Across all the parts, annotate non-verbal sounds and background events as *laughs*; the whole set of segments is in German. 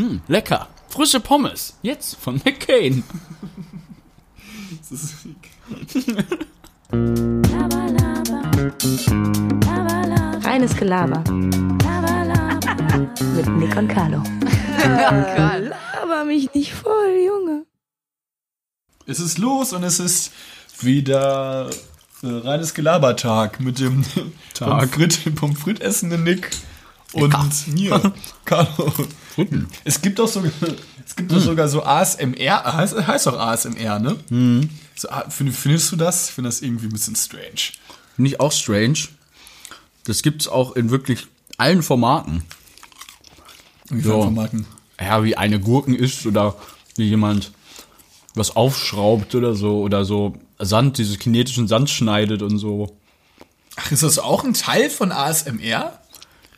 Hm, lecker. Frische Pommes. Jetzt von McCain. *laughs* Das ist, Lava, lava. Lava, lava. Reines Gelaber lava. mit Nick und Carlo. Laber mich nicht voll, Junge. es ist los und es ist wieder äh, reines Gelabertag mit dem Tag. Pommes frites, Pommes frites essenden Nick und mir, *laughs* Carlo. Es gibt auch sogar, es gibt auch sogar so ASMR, heißt, heißt doch ASMR, ne? So, ah, find, findest du das? Ich finde das irgendwie ein bisschen strange. Finde ich auch strange. Das gibt's auch in wirklich allen Formaten. Wie So. Formaten? Ja, wie eine Gurken isst oder wie jemand was aufschraubt oder so oder so Sand, diese kinetischen Sand schneidet und so. Ach, ist das auch ein Teil von ASMR?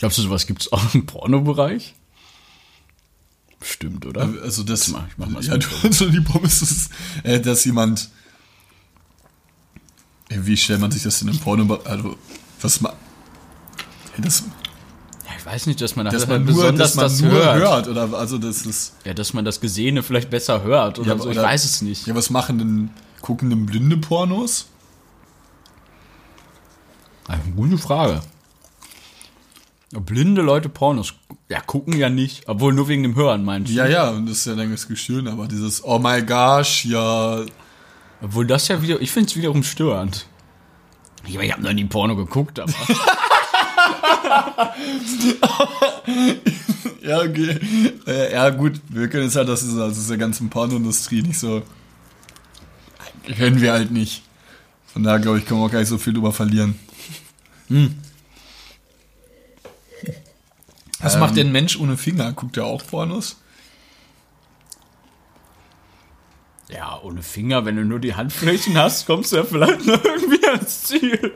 Glaubst du, sowas gibt's auch im Pornobereich? Bestimmt, oder? Also das, mach- ich mach mal ja, du, also die Pommes ist, äh, dass jemand, Äh, wie stellt man sich das denn im Porno, also, was ma, Ja, das, Ja, ich weiß nicht, dass man, dass das man nur, besonders dass man das nur hört. hört. oder, also das ist, Ja, dass man das Gesehene vielleicht besser hört oder Ja, so. Ich oder- weiß es nicht. ja, was machen denn, gucken denn blinde Pornos? Eine gute Frage. Blinde Leute Pornos, ja, gucken ja nicht. Obwohl nur wegen dem Hören, meinst du? Ja, ja, und das ist ja dann das Geschön, aber dieses, oh my gosh, ja, Obwohl das ja wieder, ich finde es wiederum störend. Ich, ich habe noch nie Porno geguckt, aber. *laughs* ja, okay, äh, ja, gut, wir können jetzt halt, das ist, das ist der ganzen Pornoindustrie nicht so, kennen wir halt nicht. Von daher, glaube ich, können wir auch gar nicht so viel drüber verlieren. Was macht denn ein Mensch ohne Finger? Guckt er auch Pornos? ja, ohne Finger, wenn du nur die Handflächen hast, kommst du ja vielleicht noch irgendwie ans Ziel.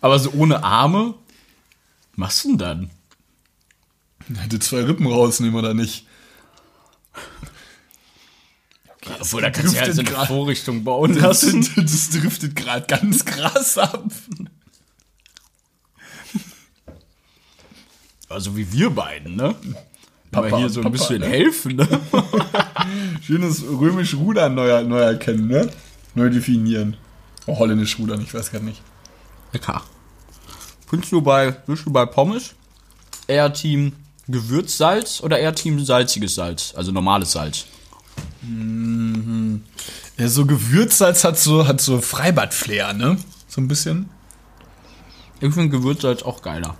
aber so ohne Arme, was machst du denn dann? Hätte zwei Rippen rausnehmen oder nicht? Obwohl, da kannst du ja so eine Vorrichtung bauen Das, lassen. *laughs* das driftet gerade ganz krass ab. Also wie wir beiden, ne? Papa hier so ein Papa, bisschen ne? helfen, ne? *laughs* Schönes römisch Rudern neu, neu erkennen, ne? Neu definieren. Oh, holländisch Rudern, ich weiß gar nicht. Lecker. Findest du bei, bist du bei Pommes eher Team Gewürzsalz oder eher Team salziges Salz? Also normales Salz. Ja, so Gewürzsalz hat so, hat so Freibad-Flair, ne? So ein bisschen. Ich finde Gewürzsalz auch geiler.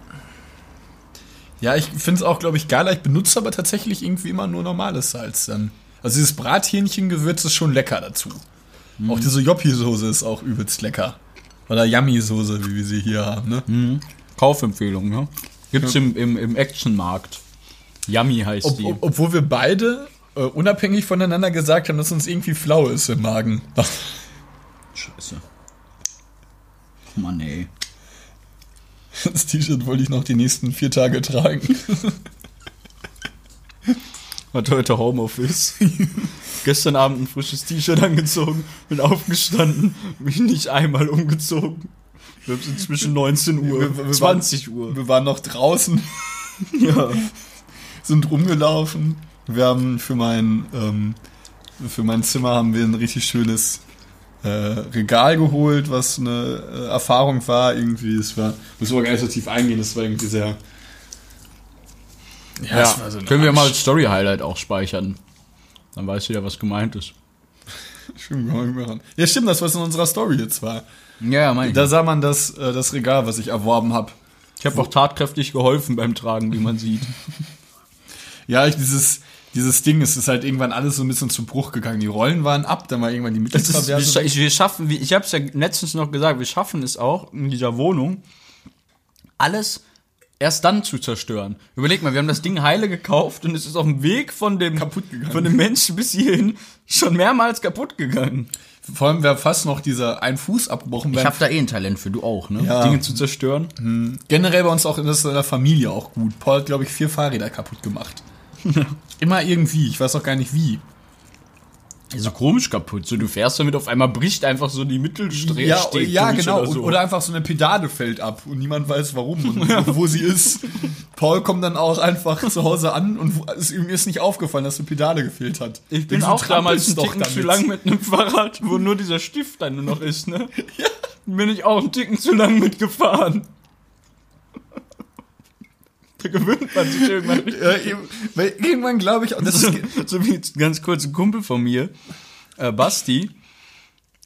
Ja, ich finde es auch, glaube ich, geiler. Ich benutze aber tatsächlich irgendwie immer nur normales Salz dann. Also dieses Brathähnchengewürz ist schon lecker dazu. Auch diese Joppi-Soße ist auch übelst lecker. Oder Yummy-Soße, wie wir sie hier haben, ne? Kaufempfehlung, ne? Gibt's im, im, im Actionmarkt. Yummy heißt Ob, die. ob, obwohl wir beide äh, unabhängig voneinander gesagt haben, dass uns irgendwie flau ist im Magen. Scheiße. Oh Mann, ey. Das T-Shirt wollte ich noch die nächsten vier Tage tragen. Hat heute Homeoffice. Gestern Abend ein frisches T-Shirt angezogen, bin aufgestanden, mich nicht einmal umgezogen. Wir haben inzwischen 19 Uhr, Wir- wir 20 Uhr. Wir waren noch draußen, Ja. sind rumgelaufen. Wir haben für mein, ähm, für mein Zimmer haben wir ein richtig schönes äh, Regal geholt, was eine äh, Erfahrung war. Irgendwie, es war, müssen wir gar nicht so tief eingehen, das war irgendwie sehr. Ja, war so können wir mal Arsch. als Story-Highlight auch speichern. Dann weiß jeder, was gemeint ist. *laughs* Stimmt. Ja, stimmt, das, was in unserer Story jetzt war. Ja, ja, mein Da sah man das, äh, das Regal, was ich erworben habe. Ich habe auch tatkräftig geholfen beim Tragen, wie man sieht. *laughs* Ja, ich, dieses, dieses Ding, es ist halt irgendwann alles so ein bisschen zu Bruch gegangen. Die Rollen waren ab, dann war irgendwann die Das ist, wir, Mitteltraverse. schaffen, ich habe es ja letztens noch gesagt, wir schaffen es auch in dieser Wohnung, alles erst dann zu zerstören. Überleg mal, wir haben das Ding heile gekauft und es ist auf dem Weg von dem von dem Menschen bis hierhin schon mehrmals kaputt gegangen. Vor allem wäre fast noch dieser ein Fuß abgebrochen Ich habe da eh ein Talent für, du auch, ne? Ja. Dinge zu zerstören. Generell bei uns auch in der Familie auch gut. Paul hat, glaube ich, vier Fahrräder kaputt gemacht. *laughs* Immer irgendwie, ich weiß auch gar nicht wie. So komisch kaputt. So, du fährst damit, auf einmal bricht einfach so die Mittelstrecke. Ja, ja genau. Oder, so. oder einfach so eine Pedale fällt ab und niemand weiß warum und *laughs* wo sie ist. Paul kommt dann auch einfach zu Hause an und es ihm ist nicht aufgefallen, dass eine Pedale gefehlt hat. ich bin Du auch damals doch Ticken zu lang mit einem Fahrrad, wo nur dieser Stift dann nur noch ist, ne? *laughs* Ja. Bin ich auch einen Ticken zu lang mitgefahren. *laughs* Da gewöhnt man sich irgendwann. Ja, weil irgendwann glaube ich, und das so, ist, *laughs* so wie ganz kurz ein Kumpel von mir, äh, Basti,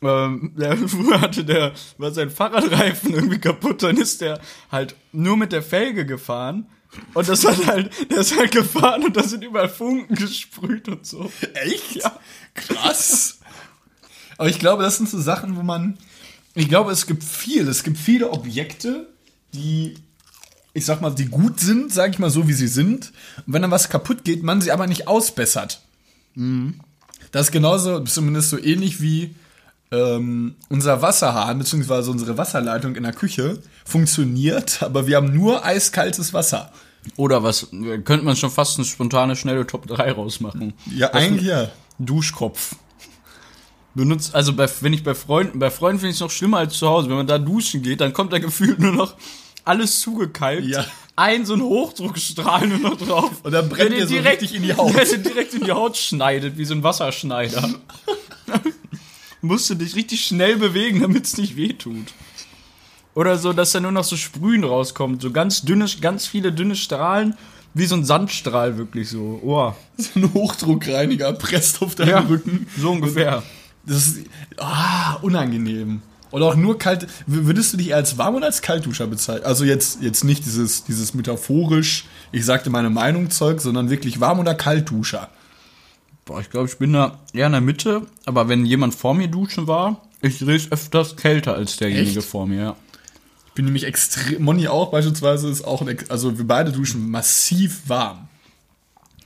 ähm, der *laughs* früher hatte der, war sein Fahrradreifen irgendwie kaputt, dann ist der halt nur mit der Felge gefahren. Und das hat halt, der ist halt gefahren und da sind überall Funken gesprüht und so. echt? Ja. Krass. Aber ich glaube, das sind so Sachen, wo man, ich glaube, es gibt viel, es gibt viele Objekte, die, ich sag mal, die gut sind, sag ich mal so, wie sie sind. Und wenn dann was kaputt geht, man sie aber nicht ausbessert. Das ist genauso, zumindest so ähnlich wie ähm, unser Wasserhahn, beziehungsweise unsere Wasserleitung in der Küche funktioniert, aber wir haben nur eiskaltes Wasser. Oder was, könnte man schon fast eine spontane, schnelle Top 3 rausmachen. Ja, eigentlich ja. Duschkopf. Benutzt, also bei, wenn ich bei Freunden, bei Freunden finde ich es noch schlimmer als zu Hause. Wenn man da duschen geht, dann kommt da gefühlt nur noch alles zugekalkt. Ja. Ein so ein Hochdruckstrahl nur noch drauf. Und dann brennt Der so richtig in die Haut. Der dir direkt in die Haut schneidet, wie so ein Wasserschneider. *laughs* Musst du dich richtig schnell bewegen, damit es nicht wehtut. Oder so, dass da nur noch so Sprühen rauskommt. So ganz dünne, ganz viele dünne Strahlen, wie so ein Sandstrahl wirklich so. Oh. So ein Hochdruckreiniger presst auf deinen Ja, Rücken. so ungefähr. Das ist ah, unangenehm. Oder auch nur kalt. Würdest du dich eher als Warm- oder als Kaltduscher bezeichnen? Also jetzt, jetzt nicht dieses, dieses metaphorisch, ich sagte meine Meinung Zeug, sondern wirklich Warm- oder Kaltduscher. Boah, ich glaube, ich bin da eher in der Mitte, aber wenn jemand vor mir duschen war, ich sehe es öfters kälter als derjenige Echt? vor mir, ja. Ich bin nämlich extrem. Moni auch beispielsweise ist auch ein, also wir beide duschen massiv warm.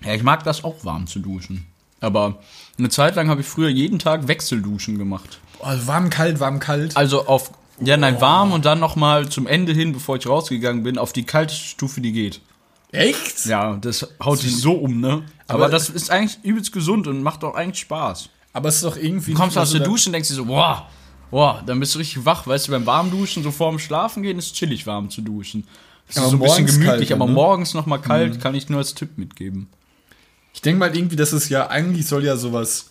Ja, ich mag das auch warm zu duschen. Aber eine Zeit lang habe ich früher jeden Tag Wechselduschen gemacht. Also warm, kalt, warm, kalt. Also auf, ja, nein, warm und dann nochmal zum Ende hin, bevor ich rausgegangen bin, auf die kalteste Stufe, die geht. Echt? Ja, das haut dich so um, ne? Aber, Aber- das ist eigentlich übelst gesund und macht auch eigentlich Spaß. Aber es ist doch irgendwie. Du kommst aus der Dusche und denkst dir so, boah, boah, dann bist du richtig wach. Weißt du, beim Warmduschen, so vorm Schlafen gehen, ist chillig warm zu duschen. Das Aber ist so ein bisschen gemütlich, kalt, aber ne? morgens nochmal kalt, kann ich nur als Tipp mitgeben. Ich denke mal irgendwie, dass es ja eigentlich soll ja sowas,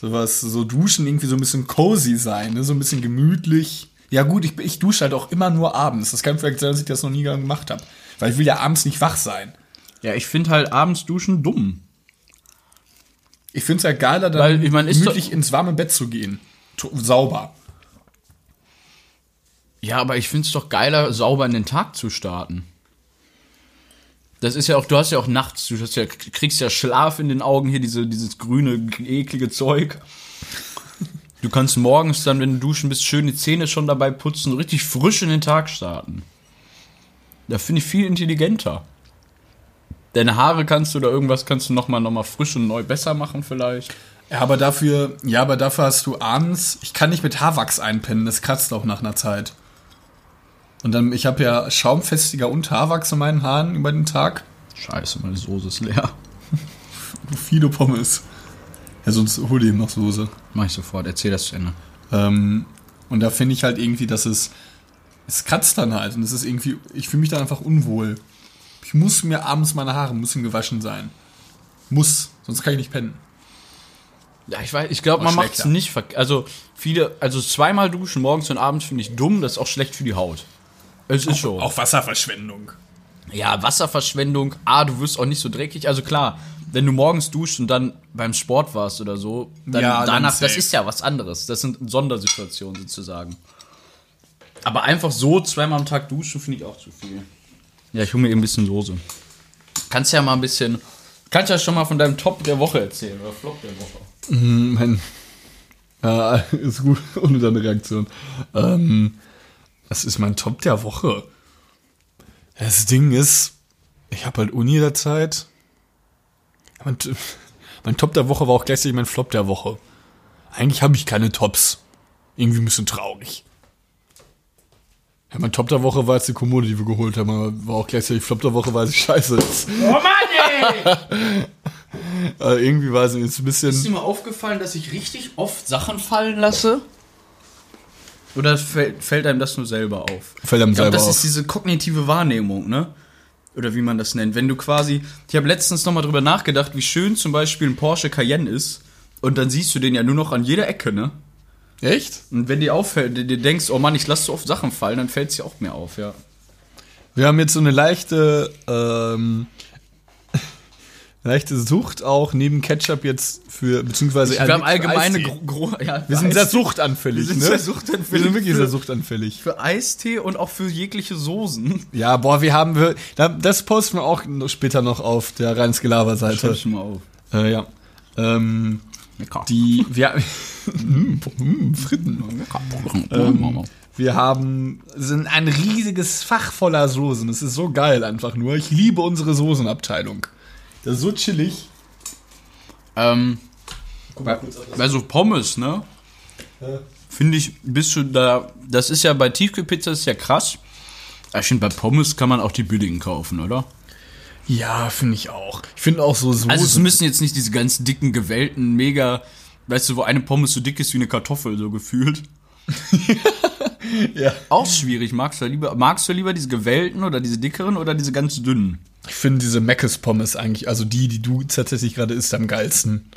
sowas, so Duschen irgendwie so ein bisschen cozy sein, ne? so ein bisschen gemütlich. Ja gut, ich, ich dusche halt auch immer nur abends. Das kann vielleicht sein, dass ich das noch nie gemacht habe. Weil ich will ja abends nicht wach sein. Ja, ich finde halt abends duschen dumm. Ich finde es ja geiler, dann Weil, ich mein, gemütlich ins warme Bett zu gehen. Sauber. Ja, aber ich finde es doch geiler, sauber in den Tag zu starten. Das ist ja auch, du hast ja auch nachts, du ja, kriegst ja Schlaf in den Augen hier, diese, dieses grüne, eklige Zeug. Du kannst morgens dann, wenn du duschen bist, schön die Zähne schon dabei putzen, richtig frisch in den Tag starten. Da finde ich viel intelligenter. Deine Haare kannst du oder irgendwas kannst du nochmal noch mal frisch und neu besser machen vielleicht. Ja, aber dafür, ja, aber dafür hast du abends, ich kann nicht mit Haarwachs einpennen, das kratzt auch nach einer Zeit. Und dann, ich habe ja Schaumfestiger und Haarwachs in meinen Haaren über den Tag. Scheiße, meine Soße ist leer. Du *laughs* viele Pommes. Ja, sonst hol dir eben noch Soße. Mach ich sofort, erzähl das zu Ende. Ähm, und da finde ich halt irgendwie, dass es, es kratzt dann halt. Und es ist irgendwie, ich fühle mich dann einfach unwohl. Ich muss mir abends meine Haare müssen gewaschen sein. Muss, sonst kann ich nicht pennen. Ja, ich weiß, ich glaube, man macht es nicht Also viele, also zweimal duschen morgens und abends finde ich dumm, das ist auch schlecht für die Haut. Es ist so. Auch Wasserverschwendung. Ja, Wasserverschwendung. Ah, du wirst auch nicht so dreckig. Also klar, wenn du morgens duschst und dann beim Sport warst oder so, dann Ja, dann danach, das safe. ist ja was anderes. Das sind Sondersituationen sozusagen. Aber einfach so zweimal am Tag duschen finde ich auch zu viel. Ja, ich hole mir eben ein bisschen Soße. Kannst ja mal ein bisschen, kannst ja schon mal von deinem Top der Woche erzählen oder Flop der Woche. Mein, ja, *laughs* ist gut, *laughs* ohne deine Reaktion. Ähm, das ist mein Top der Woche. Das Ding ist, ich habe halt Uni derzeit. Mein, *laughs* mein Top der Woche war auch gleichzeitig mein Flop der Woche. Eigentlich habe ich keine Tops. Irgendwie ein bisschen traurig. Ja, mein Top der Woche war jetzt die Kommode, die wir geholt haben, aber war auch gleichzeitig Flop der Woche, weil sie *laughs* scheiße ist. Oh Mann, ey! *laughs* äh, irgendwie war es jetzt ein Ist dir bisschen. mal aufgefallen, dass ich richtig oft Sachen fallen lasse? Oder fällt, fällt einem das nur selber auf? Fällt einem ich glaub, selber das auf. ist diese kognitive Wahrnehmung, ne? Oder wie man das nennt. Wenn du quasi. Ich habe letztens nochmal drüber nachgedacht, wie schön zum Beispiel ein Porsche Cayenne ist. Und dann siehst du den ja nur noch an jeder Ecke, ne? Echt? Und wenn dir auffällt, dir dir denkst, oh Mann, ich lasse so oft Sachen fallen, dann fällt es dir auch mehr auf, ja. Wir haben jetzt so eine leichte, ähm, leichte Sucht auch neben Ketchup jetzt für, beziehungsweise Wir haben allgemeine gro ja, Wir sind sehr suchtanfällig, Wir sind ne? sehr suchtanfällig Wir sind wirklich für- sehr suchtanfällig. Für Eistee und auch für jegliche Soßen. Ja, boah, wir haben, wir, da- das posten wir auch später noch auf der Reins Gelaber-Seite. schon mal auf. Äh, ja. Ähm, Lecker. die, wir, *laughs* mm, Fritten. Ähm, wir haben, sind ein riesiges Fach voller Soßen. Das ist so geil einfach nur. Ich liebe unsere Soßenabteilung. Das ist so chillig. Ähm, bei, bei so Pommes, ne? Finde ich, bist du da. Das ist ja bei Tiefkühlpizza ist ja krass. Aber Ich finde, bei Pommes kann man auch die billigen kaufen, oder? Ja, finde ich auch. Ich finde auch so Soßen. Also es müssen jetzt nicht diese ganz dicken, gewellten, mega, weißt du, wo eine Pommes so dick ist wie eine Kartoffel, so gefühlt. *laughs* ja. Auch schwierig. Magst du lieber, magst du lieber diese gewellten oder diese dickeren oder diese ganz dünnen? Ich finde diese Meckes Pommes eigentlich, also die, die du tatsächlich gerade isst, am geilsten.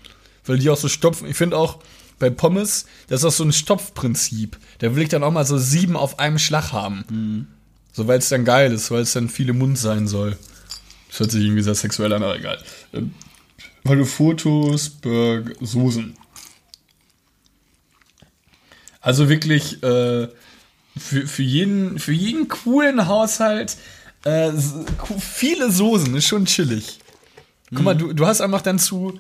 Weil die auch so stopfen. Ich finde auch bei Pommes, das ist auch so ein Stopfprinzip. Da will ich dann auch mal so sieben auf einem Schlag haben. So, weil es dann geil ist, weil es dann viel im Mund sein soll. Das hört sich irgendwie sehr sexuell an, aber egal. Ähm, Weil du Fotos, Burg, Soßen. Also wirklich äh, für, für, jeden, für jeden coolen Haushalt äh, viele Soßen, ist schon chillig. Guck mal, du, du hast einfach dann zu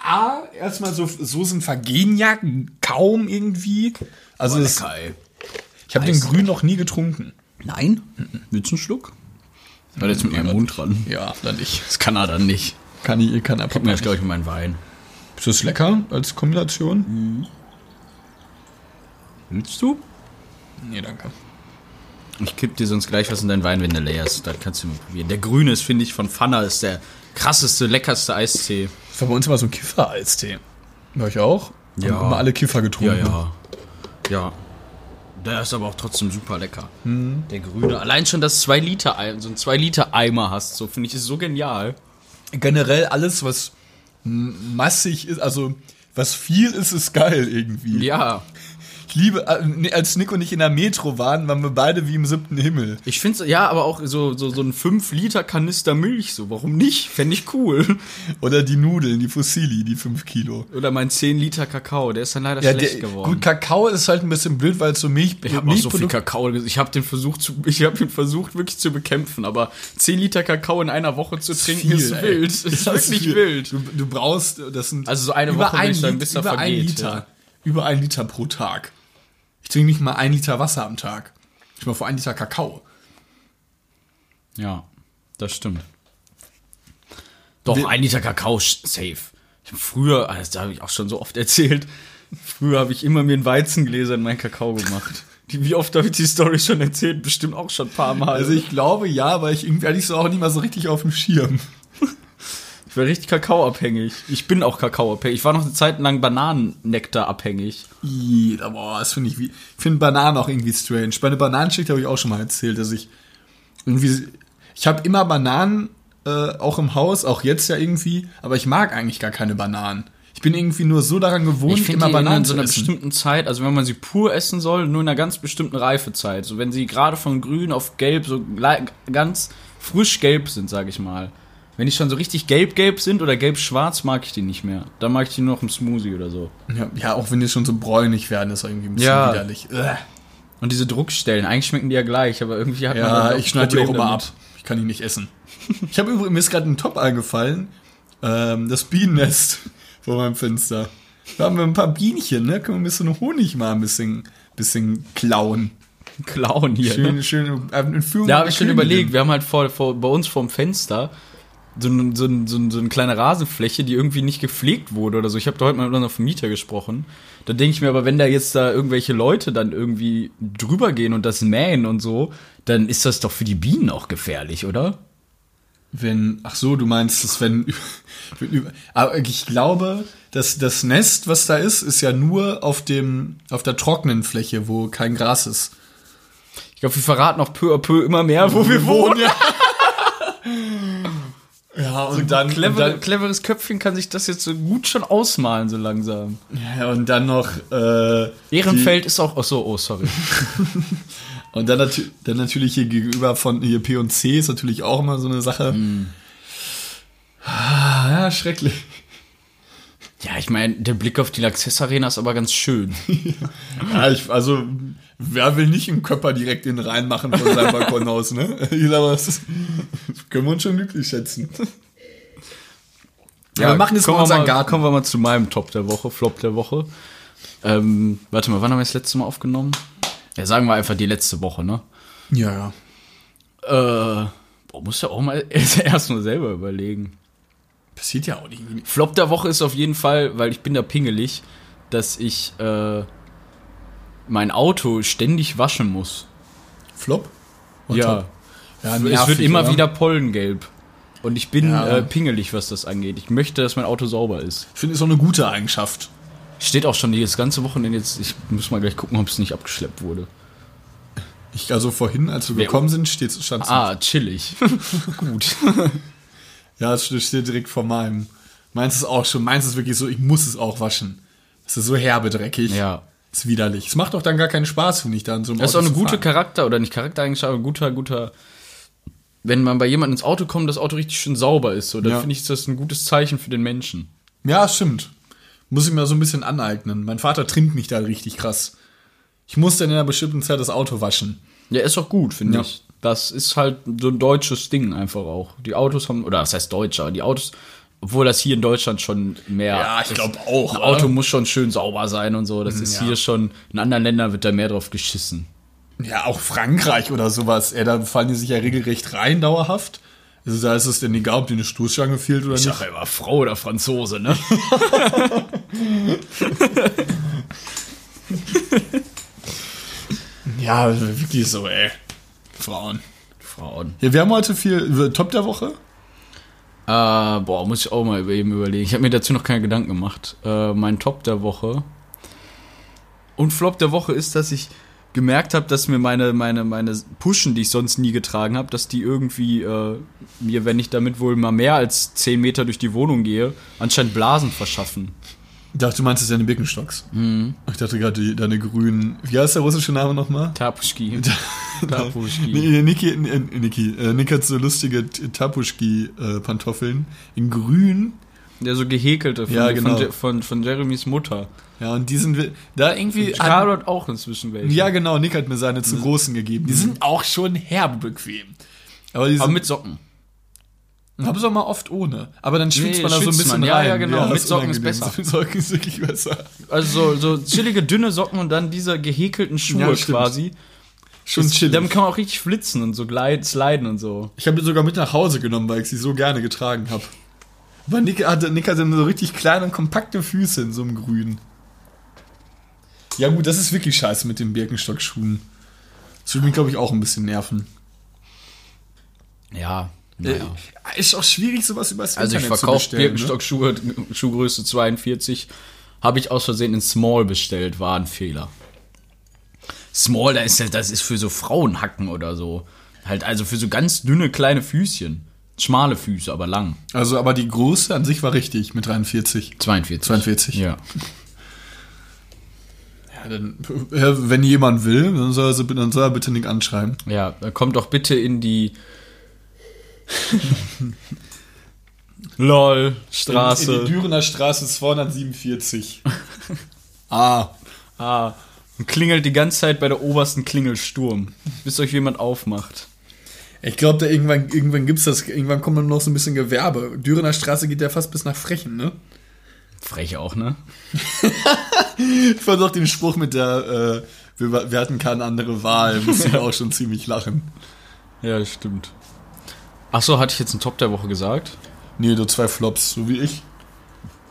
A, erstmal so Soßen vergehen ja kaum irgendwie. Also das, ey. ich habe den Grün noch nie getrunken. Nein? Willst du einen Schluck? War jetzt mit meinem Mund dran. Ja, dann nicht. Das kann er dann nicht. Kann ich, kann er Gib mir jetzt, glaube ich, meinen Wein. Ist das lecker als Kombination? Willst du? Nee, danke. Ich kipp dir sonst gleich was in deinen Wein, wenn der leer ist. Dann kannst du mal probieren. Der grüne ist, finde ich, von Pfanner ist der krasseste, leckerste Eistee. Das war bei uns immer so ein Kiffer-Eistee. Bei euch auch? Ja. Haben immer alle Kiffer getrunken. Ja, ja. Ja. Der ist aber auch trotzdem super lecker. Der grüne. Allein schon, dass 2 Liter, so ein 2 Liter Eimer hast, so finde ich, ist so genial. Generell alles, was massig ist, also was viel ist, ist geil irgendwie. Ja. Ich liebe, äh, als Nick und ich in der Metro waren, waren wir beide wie im siebten Himmel. Ich finde ja, aber auch so, so, so ein 5 Liter Kanister Milch, so, warum nicht? Fände ich cool. Oder die Nudeln, die Fossili, die 5 Kilo. Oder mein 10 Liter Kakao, der ist dann leider Ja, schlecht der, geworden. gut, Kakao ist halt ein bisschen blöd, weil es so Milch, Ich habe auch so viel Kakao. Ich habe den versucht zu, ich habe ihn versucht wirklich zu bekämpfen, aber 10 Liter Kakao in einer Woche zu trinken ist ey. wild. *laughs* Ist ist wirklich viel. wild. Du, du brauchst, das sind Also so eine Woche, ein bis dann Lit- bis er über ein vergeht, Liter, ja. Über ein Liter pro Tag. Ich trinke nicht mal ein Liter Wasser am Tag. Ich mal vor ein Liter Kakao. Ja, das stimmt. Doch, Wir- ein Liter Kakao, safe. Früher, ah, das habe ich auch schon so oft erzählt, früher habe ich immer mir ein Weizengläser in meinen Kakao gemacht. Wie oft habe ich die Story schon erzählt? Bestimmt auch schon ein paar Mal. Also ich glaube ja, aber ich irgendwie hatte ich so auch nicht mal so richtig auf dem Schirm. Ich war richtig kakaoabhängig. Ich bin auch kakaoabhängig. Ich war noch eine Zeit lang Bananennektar abhängig. Ih, boah, das finde ich wie. Ich finde Bananen auch irgendwie strange. Bei einer Bananenschicht habe ich auch schon mal erzählt, dass ich irgendwie. Ich habe immer Bananen äh, auch im Haus, auch jetzt ja irgendwie, aber ich mag eigentlich gar keine Bananen. Ich bin irgendwie nur so daran gewohnt, Ich immer die Bananen in so zu einer essen. bestimmten Zeit, also wenn man sie pur essen soll, nur in einer ganz bestimmten Reifezeit. So wenn sie gerade von grün auf gelb so ganz frisch gelb sind, sage ich mal. Wenn die schon so richtig gelb-gelb sind oder gelb-schwarz, mag ich die nicht mehr. Dann mag ich die nur noch im Smoothie oder so. Ja, ja, auch wenn die schon so bräunlich werden, ist irgendwie ein bisschen Ja. widerlich. Äh. Und diese Druckstellen, eigentlich schmecken die ja gleich, aber irgendwie hat man Ja, ich schneide die auch immer ab. Ich kann die nicht essen. Ich habe übrigens, mir ist gerade ein Top eingefallen. Ähm, das Bienennest *laughs* vor meinem Fenster. Da haben wir ein paar Bienchen, ne? Können wir ein bisschen Honig mal ein bisschen, bisschen klauen. Klauen hier. Schön, ne? schön, äh, in Führung Da habe ich schon überlegt, wir haben halt vor, vor, bei uns vorm Fenster so, ein, so, ein, so, ein, so eine kleine Rasenfläche, die irgendwie nicht gepflegt wurde oder so. Ich habe da heute mal mit unserem Vermieter gesprochen. Da denke ich mir aber, wenn da jetzt da irgendwelche Leute dann irgendwie drüber gehen und das mähen und so, dann ist das doch für die Bienen auch gefährlich, oder? Wenn, ach so, du meinst, dass wenn, *laughs* aber ich glaube, dass das Nest, was da ist, ist ja nur auf dem, auf der trockenen Fläche, wo kein Gras ist. Ich glaube, wir verraten auch peu à peu immer mehr, wo wir wohnen. Ja, *laughs* ja und, dann, Clever, und dann, cleveres Köpfchen kann sich das jetzt so gut schon ausmalen, so langsam. ja, und dann noch, äh, Ehrenfeld ist auch, ach so, oh, sorry. *laughs* und dann, natü dann natürlich hier gegenüber von hier P und C ist natürlich auch immer so eine Sache. Ah, Ja, schrecklich. Ja, ich meine, der Blick auf die Laxess Arena ist aber ganz schön. *laughs* Ja, ich, also, wer will nicht einen Körper direkt in den Rhein machen von seinem *laughs* Balkon aus, ne? Ich mal, das können wir uns schon glücklich schätzen. Ja, wir machen jetzt mal unseren wir Garten. Kommen wir mal zu meinem Top der Woche, Flop der Woche. Ähm, warte mal, wann haben wir das letzte Mal aufgenommen? Ja, sagen wir einfach die letzte Woche, ne? Ja, ja. Äh, boah, muss ja auch mal *laughs* erst mal selber überlegen. Passiert ja auch nicht. Flop der Woche ist auf jeden Fall, weil ich bin da pingelig, dass ich äh, mein Auto ständig waschen muss. Flop? Und ja. top. ja es wird immer oder? wieder pollengelb. Und ich bin Ja. äh, pingelig, was das angeht. Ich möchte, dass mein Auto sauber ist. Ich finde, ist auch eine gute Eigenschaft. Steht auch schon das ganze Wochenende jetzt. Ich muss mal gleich gucken, ob es nicht abgeschleppt wurde. Ich, also vorhin, als wir Wer- gekommen sind, steht stand Ah, chillig. *laughs* Gut. *laughs* Ja, es steht direkt vor meinem. Meins ist auch schon, meins ist wirklich so, ich muss es auch waschen. Es ist so herbe dreckig. Ja. Ist widerlich. Es macht auch dann gar keinen Spaß, finde ich, dann so einem Das ist auch eine gute fahren. Charakter, oder nicht Charaktereigenschaft, aber guter, guter. Wenn man bei jemandem ins Auto kommt, das Auto richtig schön sauber ist, so, dann Ja. finde ich das ein gutes Zeichen für den Menschen. Ja, stimmt. Muss ich mir so ein bisschen aneignen. Mein Vater trimmt mich da richtig krass. Ich muss dann in einer bestimmten Zeit das Auto waschen. Ja, ist auch gut, finde Ja. ich. Das ist halt so ein deutsches Ding einfach auch. Die Autos haben, oder was heißt deutsch, aber die Autos, obwohl das hier in Deutschland schon mehr. Ja, ich glaub auch, Ein oder? Auto muss schon schön sauber sein und so. Das ist ja. hier schon, in anderen Ländern wird da mehr drauf geschissen. Ja, auch Frankreich oder sowas. Ey, da fallen die sich ja regelrecht rein, dauerhaft. Also da ist es denn egal, ob dir eine Stoßstange fehlt oder Ich nicht. sag ja immer Frau oder Franzose, ne? *laughs* Ja, wirklich so, ey. Frauen. Frauen. Ja, wir haben heute viel Top der Woche. Äh, boah, muss ich auch mal eben überlegen. Ich habe mir dazu noch keine Gedanken gemacht. Äh, mein Top der Woche. Und Flop der Woche ist, dass ich gemerkt habe, dass mir meine, meine, meine Pushen, die ich sonst nie getragen habe, dass die irgendwie äh, mir, wenn ich damit wohl mal mehr als 10 Meter durch die Wohnung gehe, anscheinend Blasen verschaffen. Ich dachte, du meinst es deine Birkenstocks. Ich dachte gerade, deine grünen. Wie heißt der russische Name nochmal? Tapuschki. *laughs* Tapuschki. Nee, Niki, äh, Niki, äh, Nick hat so lustige Tapuschki-Pantoffeln in grün. Der so gehäkelte von, Ja, genau. von, von, von Jeremys Mutter. Ja, und die sind da irgendwie. Carlo hat auch inzwischen welche. ja, genau, Nick hat mir seine zu großen gegeben. Die sind auch schon herbe bequem. Aber die Aber sind, mit Socken. hab's auch mal oft ohne. Aber dann schwitzt Nee, man da so ein bisschen man. Ja, rein. ja, genau. Mit Socken ist besser. *laughs* Mit Socken ist wirklich besser. Also so, so chillige, dünne Socken und dann diese gehäkelten Schuhe Ja, quasi. Schon Ist- chillig. Damit kann man auch richtig flitzen und so glide, sliden und so. Ich habe die sogar mit nach Hause genommen, weil ich sie so gerne getragen habe. Aber Nick hatte, Nick hatte so richtig kleine und kompakte Füße in so einem Grün. Ja gut, das ist wirklich scheiße mit den Birkenstock-Schuhen. Das würde mich, glaube ich, auch ein bisschen nerven. Ja. Äh, ist auch schwierig, sowas übers Also ich Internet verkaufe zu bestellen. Ne? Birkenstock-Schuhe, Schuhgröße 42. Habe ich aus Versehen in Small bestellt, war ein Fehler. Small, ist das ist für so Frauenhacken oder so. Halt also für so ganz dünne kleine Füßchen. Schmale Füße, aber lang. Also, aber die große an sich war richtig mit 43. 42. 42. Ja. *laughs* Ja, dann, ja, wenn jemand will, dann soll, er, dann soll er bitte Nick anschreiben. Ja, dann kommt doch bitte in die *laughs* LOL Straße. In die Dürener Straße 247. *laughs* ah. Ah, und klingelt die ganze Zeit bei der obersten Klingelsturm, bis euch jemand aufmacht. Ich glaube, da irgendwann, irgendwann gibt's das, irgendwann kommt dann noch so ein bisschen Gewerbe. Dürener Straße geht ja fast bis nach Frechen, ne? Frech auch, ne? *laughs* Ich fand auch den Spruch mit der, äh, wir, wir hatten keine andere Wahl, *laughs* musste ich auch schon ziemlich lachen. Ja, das stimmt. Ach so, hatte ich jetzt einen Top der Woche gesagt? Nee, du zwei Flops, so wie ich.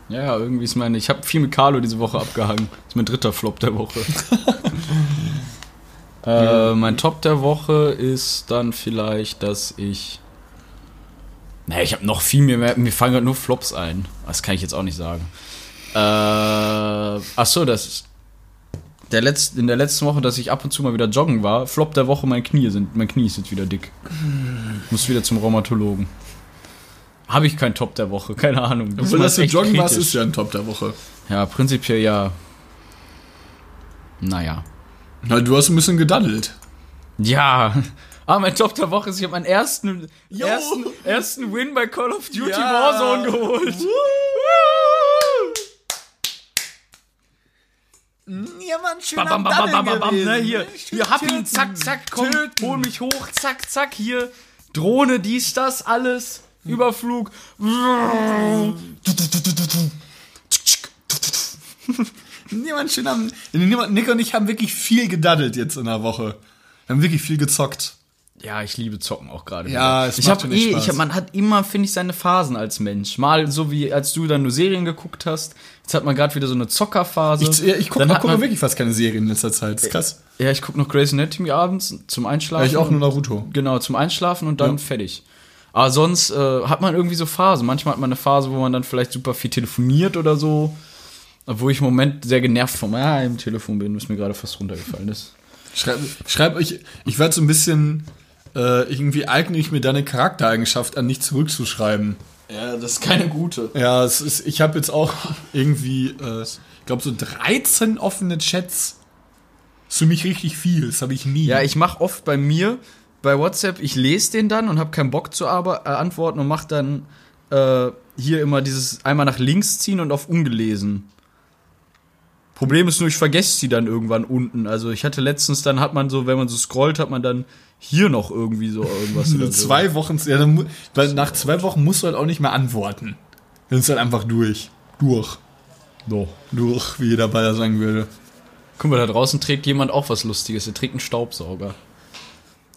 Ja, ja, irgendwie ist meine. Ich habe viel mit Carlo diese Woche abgehangen. Das ist mein dritter Flop der Woche. *laughs* äh, mein Top der Woche ist dann vielleicht, dass ich Naja, ich habe noch viel mehr. Mir fallen gerade nur Flops ein. Das kann ich jetzt auch nicht sagen. Äh, ach so, das ist. Der Letz-, in der letzten Woche, dass ich ab und zu mal wieder joggen war, Flop der Woche, mein Knie sind, mein Knie ist jetzt wieder dick. Muss wieder zum Rheumatologen. Habe ich keinen Top der Woche, keine Ahnung. Obwohl, Diesmal dass du joggen warst, kritisch. ist ja ein Top der Woche. Ja, prinzipiell ja. Naja. Na, du hast ein bisschen gedaddelt. Ja. Ah, mein Top der Woche ist, ich habe meinen ersten, ersten, ersten Win bei Call of Duty Ja. Warzone geholt. Ja, Mann, schön Bam, bam, bam, bam, bam, bam, ne, hier, hier, hab ihn, zack, zack, komm, Töten. hol mich hoch, zack, zack, hier, Drohne, dies, das, alles, Überflug. Niemand schön am. Niemand- Nick und ich haben wirklich viel gedaddelt jetzt in der Woche. Wir haben wirklich viel gezockt. Ja, ich liebe Zocken auch gerade. Ja, wieder. es ich macht hab eh, Spaß. ich hab, man hat immer, finde ich, seine Phasen als Mensch. Mal so wie als du dann nur Serien geguckt hast. Jetzt hat man gerade wieder so eine Zockerphase. Ich, ja, ich gucke guck man- wirklich fast keine Serien in letzter Zeit. Das ist krass. Ja, ich gucke noch Grey's Anatomy abends zum Einschlafen. Ja, ich auch nur Naruto. Genau, zum Einschlafen und dann Ja. fertig. Aber sonst äh, hat man irgendwie so Phasen. Manchmal hat man eine Phase, wo man dann vielleicht super viel telefoniert oder so. Obwohl ich im Moment sehr genervt vom ah, im Telefon bin, was mir gerade fast runtergefallen ist. Schreib, schreib euch, ich werde so ein bisschen, äh, irgendwie eigne ich mir deine Charaktereigenschaft an, nicht zurückzuschreiben. Ja, das ist keine gute. Ja, es ist, ich habe jetzt auch irgendwie, äh, ich glaube, so 13 offene Chats. Das ist für mich richtig viel. Das habe ich nie. Ja, ich mache oft bei mir bei WhatsApp, ich lese den dann und habe keinen Bock zu arbe- äh, antworten und mache dann äh, hier immer dieses einmal nach links ziehen und auf ungelesen. Problem ist nur, ich vergesse sie dann irgendwann unten. Also ich hatte letztens, dann hat man so, wenn man so scrollt, hat man dann hier noch irgendwie so irgendwas. *laughs* So. zwei Wochen, ja, dann, weil nach zwei Wochen musst du halt auch nicht mehr antworten. Dann ist halt einfach durch. Durch. So. Durch, wie jeder Bayer sagen würde. Guck mal, da draußen trägt jemand auch was Lustiges. Er trägt einen Staubsauger.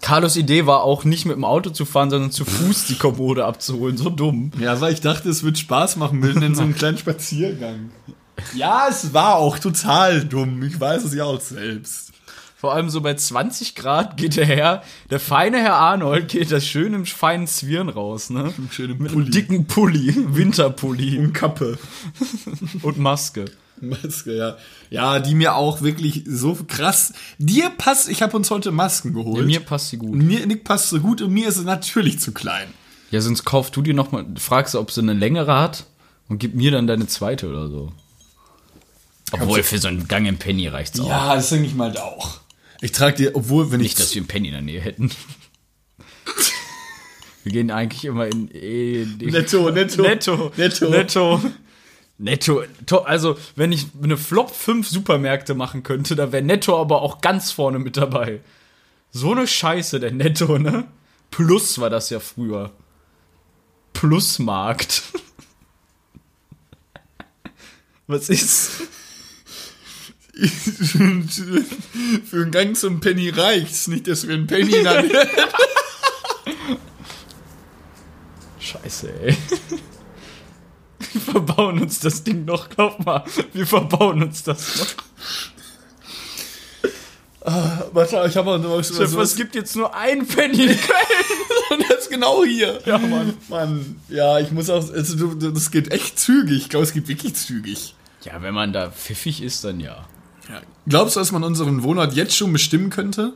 Carlos Idee war auch nicht mit dem Auto zu fahren, sondern zu Fuß die Kommode abzuholen. So dumm. Ja, weil ich dachte, es wird Spaß machen, mitten in so einem *laughs* kleinen Spaziergang. Ja, es war auch total dumm. Ich weiß es ja auch selbst. Vor allem so bei 20 Grad geht der Herr, der feine Herr Arnold geht das schön im feinen Zwirn raus, ne? Schönen Mit einem dicken Pulli, *laughs* Winterpulli und Kappe. und Maske. Maske, ja. Ja, die mir auch wirklich so krass. Dir passt, ich habe uns heute Masken Ja, geholt. mir passt sie gut. mir Nick passt so gut und mir ist es natürlich zu klein. Ja, sonst kauf du dir noch mal, fragst du, ob sie eine längere hat und gib mir dann deine zweite oder so. Obwohl, für so einen Gang im Penny reicht's auch. Ja, das denke ich mal auch. Ich trage dir, obwohl, wenn Nicht, ich. dass wir einen Penny in der Nähe hätten. *laughs* Wir gehen eigentlich immer in eh, Netto, netto. Netto. Netto. Netto. Netto. To- Also, wenn ich eine Flop 5 Supermärkte machen könnte, da wäre Netto aber auch ganz vorne mit dabei. So eine Scheiße, der Netto, ne? Plus war das ja früher. Plusmarkt. *laughs* Was ist? *laughs* Für einen Gang zum Penny reicht's. Nicht, dass wir einen Penny dann. Scheiße, ey. Wir verbauen uns das Ding noch. Glaub mal, wir verbauen uns das noch. Warte, ich habe auch noch was. Chef, es gibt jetzt nur ein Penny in *laughs* Köln. Und das ist genau hier. Ja, Mann. Mann, ja, ich muss auch. Also, das geht echt zügig. Ich glaube, es geht wirklich zügig. Ja, wenn man da pfiffig ist, dann ja. Ja. Glaubst du, dass man unseren Wohnort jetzt schon bestimmen könnte?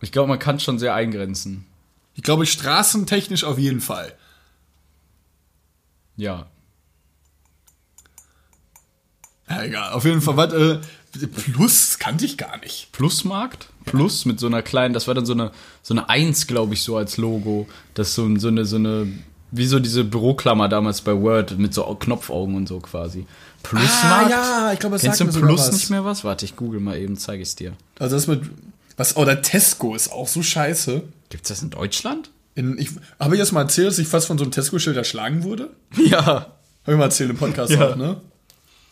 Ich glaube, man kann schon sehr eingrenzen. Ich glaube, straßentechnisch auf jeden Fall. Ja. Ja, egal. Auf jeden Fall, was, äh, Plus kannte ich gar nicht. Plusmarkt? Plus mit so einer kleinen, das war dann so eine, so eine Eins, glaube ich, so als Logo. Das ist so, so eine, so eine, wie so diese Büroklammer damals bei Word mit so Knopfaugen und so quasi. Plusmarkt? Ah, ich glaube, Kennst du sagt sogar Plus was. nicht mehr was? Warte, ich google mal eben, zeige ich dir. Also das mit, was, oder Tesco ist auch so scheiße. Gibt's das in Deutschland? In, ich, habe ich erst mal erzählt, dass ich fast von so einem Tesco-Schild erschlagen wurde? *laughs* Ja. Habe ich mal erzählt im Podcast *laughs* Ja. auch, ne?